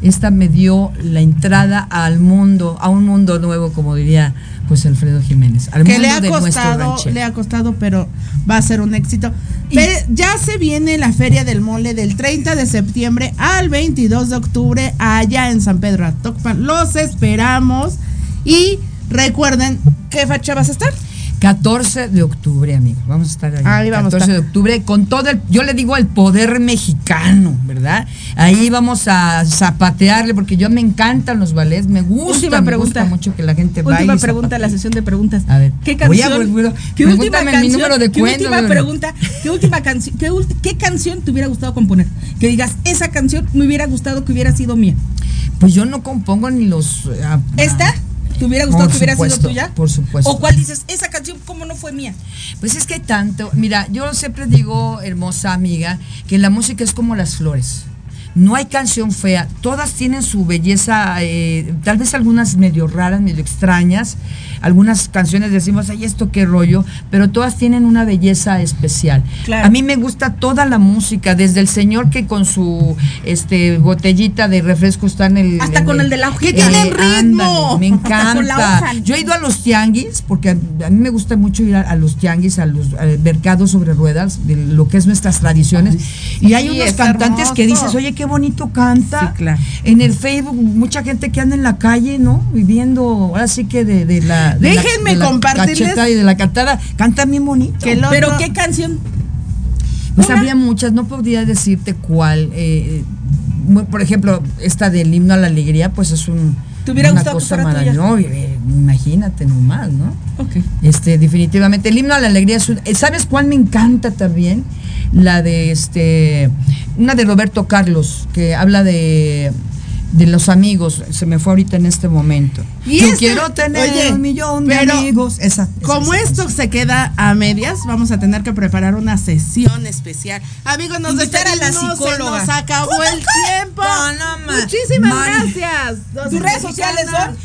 esta me dio la entrada al mundo, a un mundo nuevo, como diría pues Alfredo Jiménez. Al que mundo le ha de costado, le ha costado, pero va a ser un éxito. Ya se viene la Feria del Mole del 30 de septiembre al 22 de octubre allá en San Pedro Atocpan. Los esperamos y recuerden qué fecha vas a estar. 14 de octubre, amigos. Vamos a estar ahí. Ahí vamos a 14 de octubre con todo el, yo le digo el poder mexicano, ¿verdad? Ahí vamos a zapatearle porque yo me encantan los ballets, me gusta, Última me pregunta. gusta mucho que la gente baile. Última pregunta, la sesión de preguntas. A ver, ¿Qué voy a canción? volver- ¿Qué última pregúntame mi canción? número de ¿Qué última pregunta? ¿Qué última canción? ¿Qué, qué canción te hubiera gustado componer? Que digas, esa canción me hubiera gustado que hubiera sido mía. Pues yo no compongo ni los eh, ah, ¿Esta? ¿Te hubiera gustado Por que hubiera supuesto, sido tuya? por supuesto. ¿O cuál dices, esa canción cómo no fue mía? Pues es que hay tanto. Mira, yo siempre digo, hermosa amiga, que la música es como las flores. No hay canción fea, todas tienen su belleza, eh, tal vez algunas medio raras, medio extrañas, algunas canciones decimos, ay, esto qué rollo, pero todas tienen una belleza especial. Claro. A mí me gusta toda la música, desde el señor que con su este botellita de refresco está en el... Hasta en con el de la. ¡Que eh, tienen ritmo! ándale, me encanta. Yo he ido a los tianguis, porque a, a mí me gusta mucho ir a, a los tianguis, a los mercados sobre ruedas, de lo que es nuestras tradiciones. y hay sí, unos es cantantes que dices, oye, qué bonito canta. Sí, claro. En el Facebook, mucha gente que anda en la calle, ¿no? Viviendo, ahora sí que de, de la. De la- Déjenme la cacheta y de la cantada, canta bien bonito. Pero qué canción Pues Una. habría muchas, no podría decirte cuál. eh, mu- por ejemplo, esta del himno a la alegría, pues es un, ¿Te hubiera una gustado cosa maravillosa. eh, imagínate nomás, ¿no? Ok. Este, definitivamente. El himno a la alegría es un- eh, ¿Sabes cuál me encanta también? La de este. Una de Roberto Carlos, que habla de. De los amigos, se me fue ahorita en este momento. Y Yo quiero tener oye, un millón de pero amigos. Esa, esa- Como esa esto se queda a medias, vamos a tener que preparar una sesión especial. Amigos, nos a la despedimos, se psicóloga. nos acabó el tiempo. No, no, ma- Muchísimas gracias. ¿Tus redes sociales son?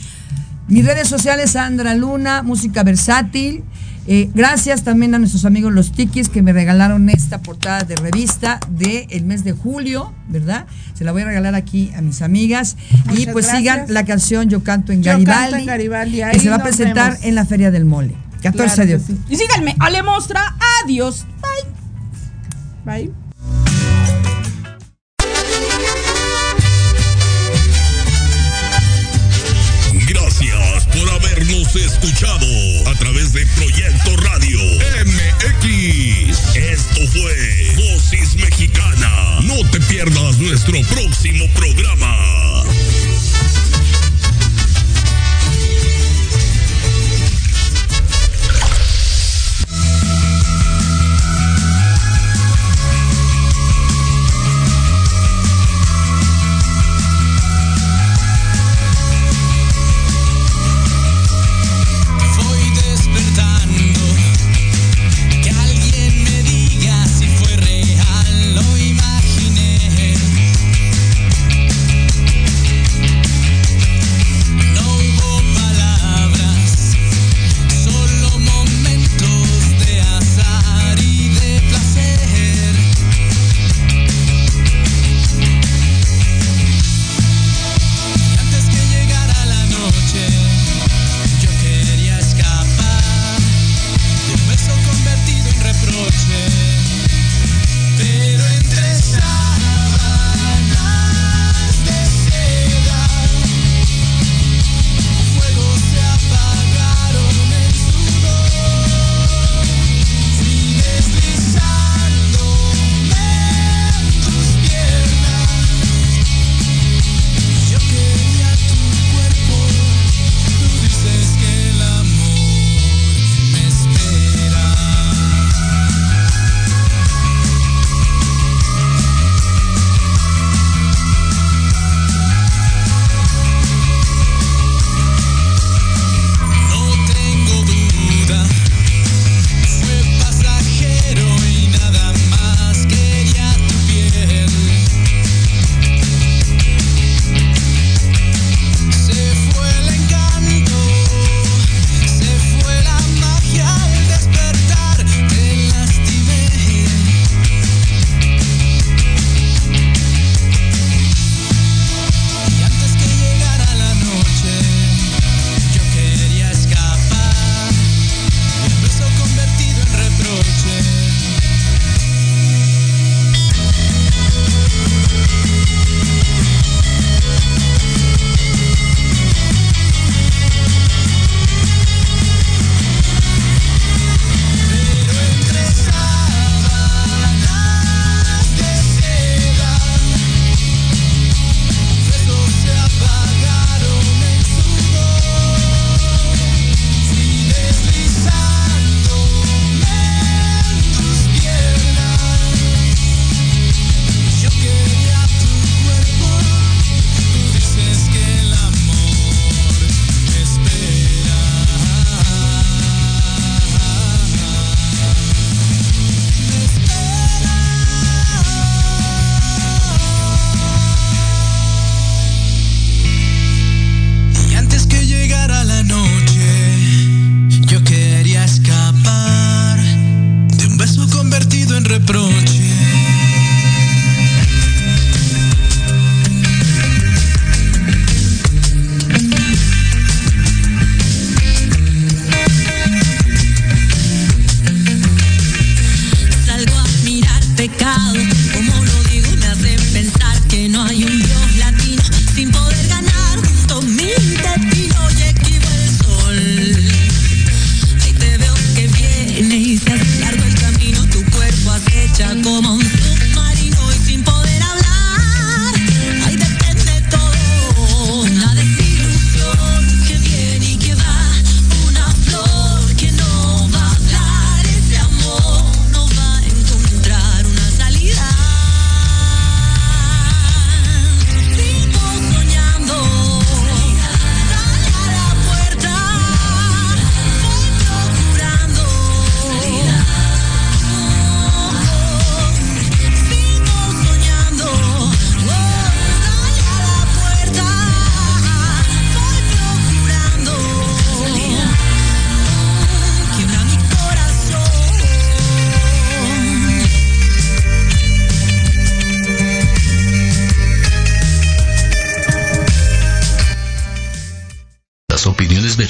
Mis redes sociales, Sandra Luna, Música Versátil. Eh, gracias también a nuestros amigos los Tikis que me regalaron esta portada de revista del mes de julio, ¿verdad? Se la voy a regalar aquí a mis amigas. y pues gracias. sigan la canción Yo canto en Yo Garibaldi. canto en Garibaldi, que se va a presentar vemos. en la Feria del Mole. 14 Claro de que octubre. sí. Y síganme, Ale Mostra, adiós. Bye. Bye. Gracias por habernos escuchado a través de Proyecto Radio MX. Esto fue Dosis Mexicana. No te pierdas nuestro próximo programa.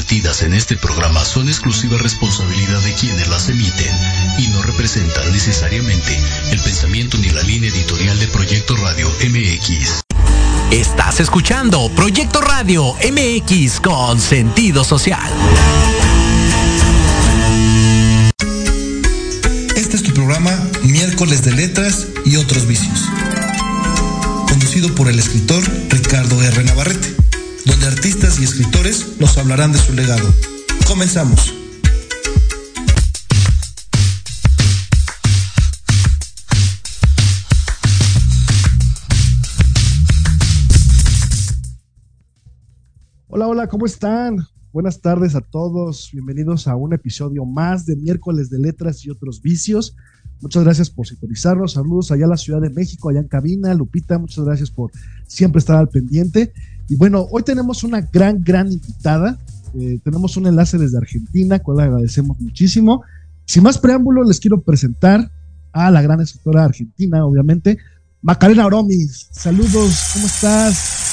Vertidas en este programa son exclusiva responsabilidad de quienes las emiten y no representan necesariamente el pensamiento ni la línea editorial de Proyecto Radio MX. Estás escuchando Proyecto Radio MX con sentido social. Este es tu programa Miércoles de Letras y otros vicios. Conducido por el escritor Ricardo R. Navarrete, donde artistas y escritores nos hablarán de su legado. Comenzamos. Hola, hola, ¿cómo están? Buenas tardes a todos. Bienvenidos a un episodio más de miércoles de letras y otros vicios. Muchas gracias por sintonizarnos. Saludos allá a la Ciudad de México, allá en cabina. Lupita, muchas gracias por siempre estar al pendiente. Y bueno, hoy tenemos una gran, gran invitada. Eh, tenemos un enlace desde Argentina, cual agradecemos muchísimo. Sin más preámbulo, les quiero presentar a la gran escritora argentina, obviamente, Macarena Oromis. Saludos, ¿cómo estás?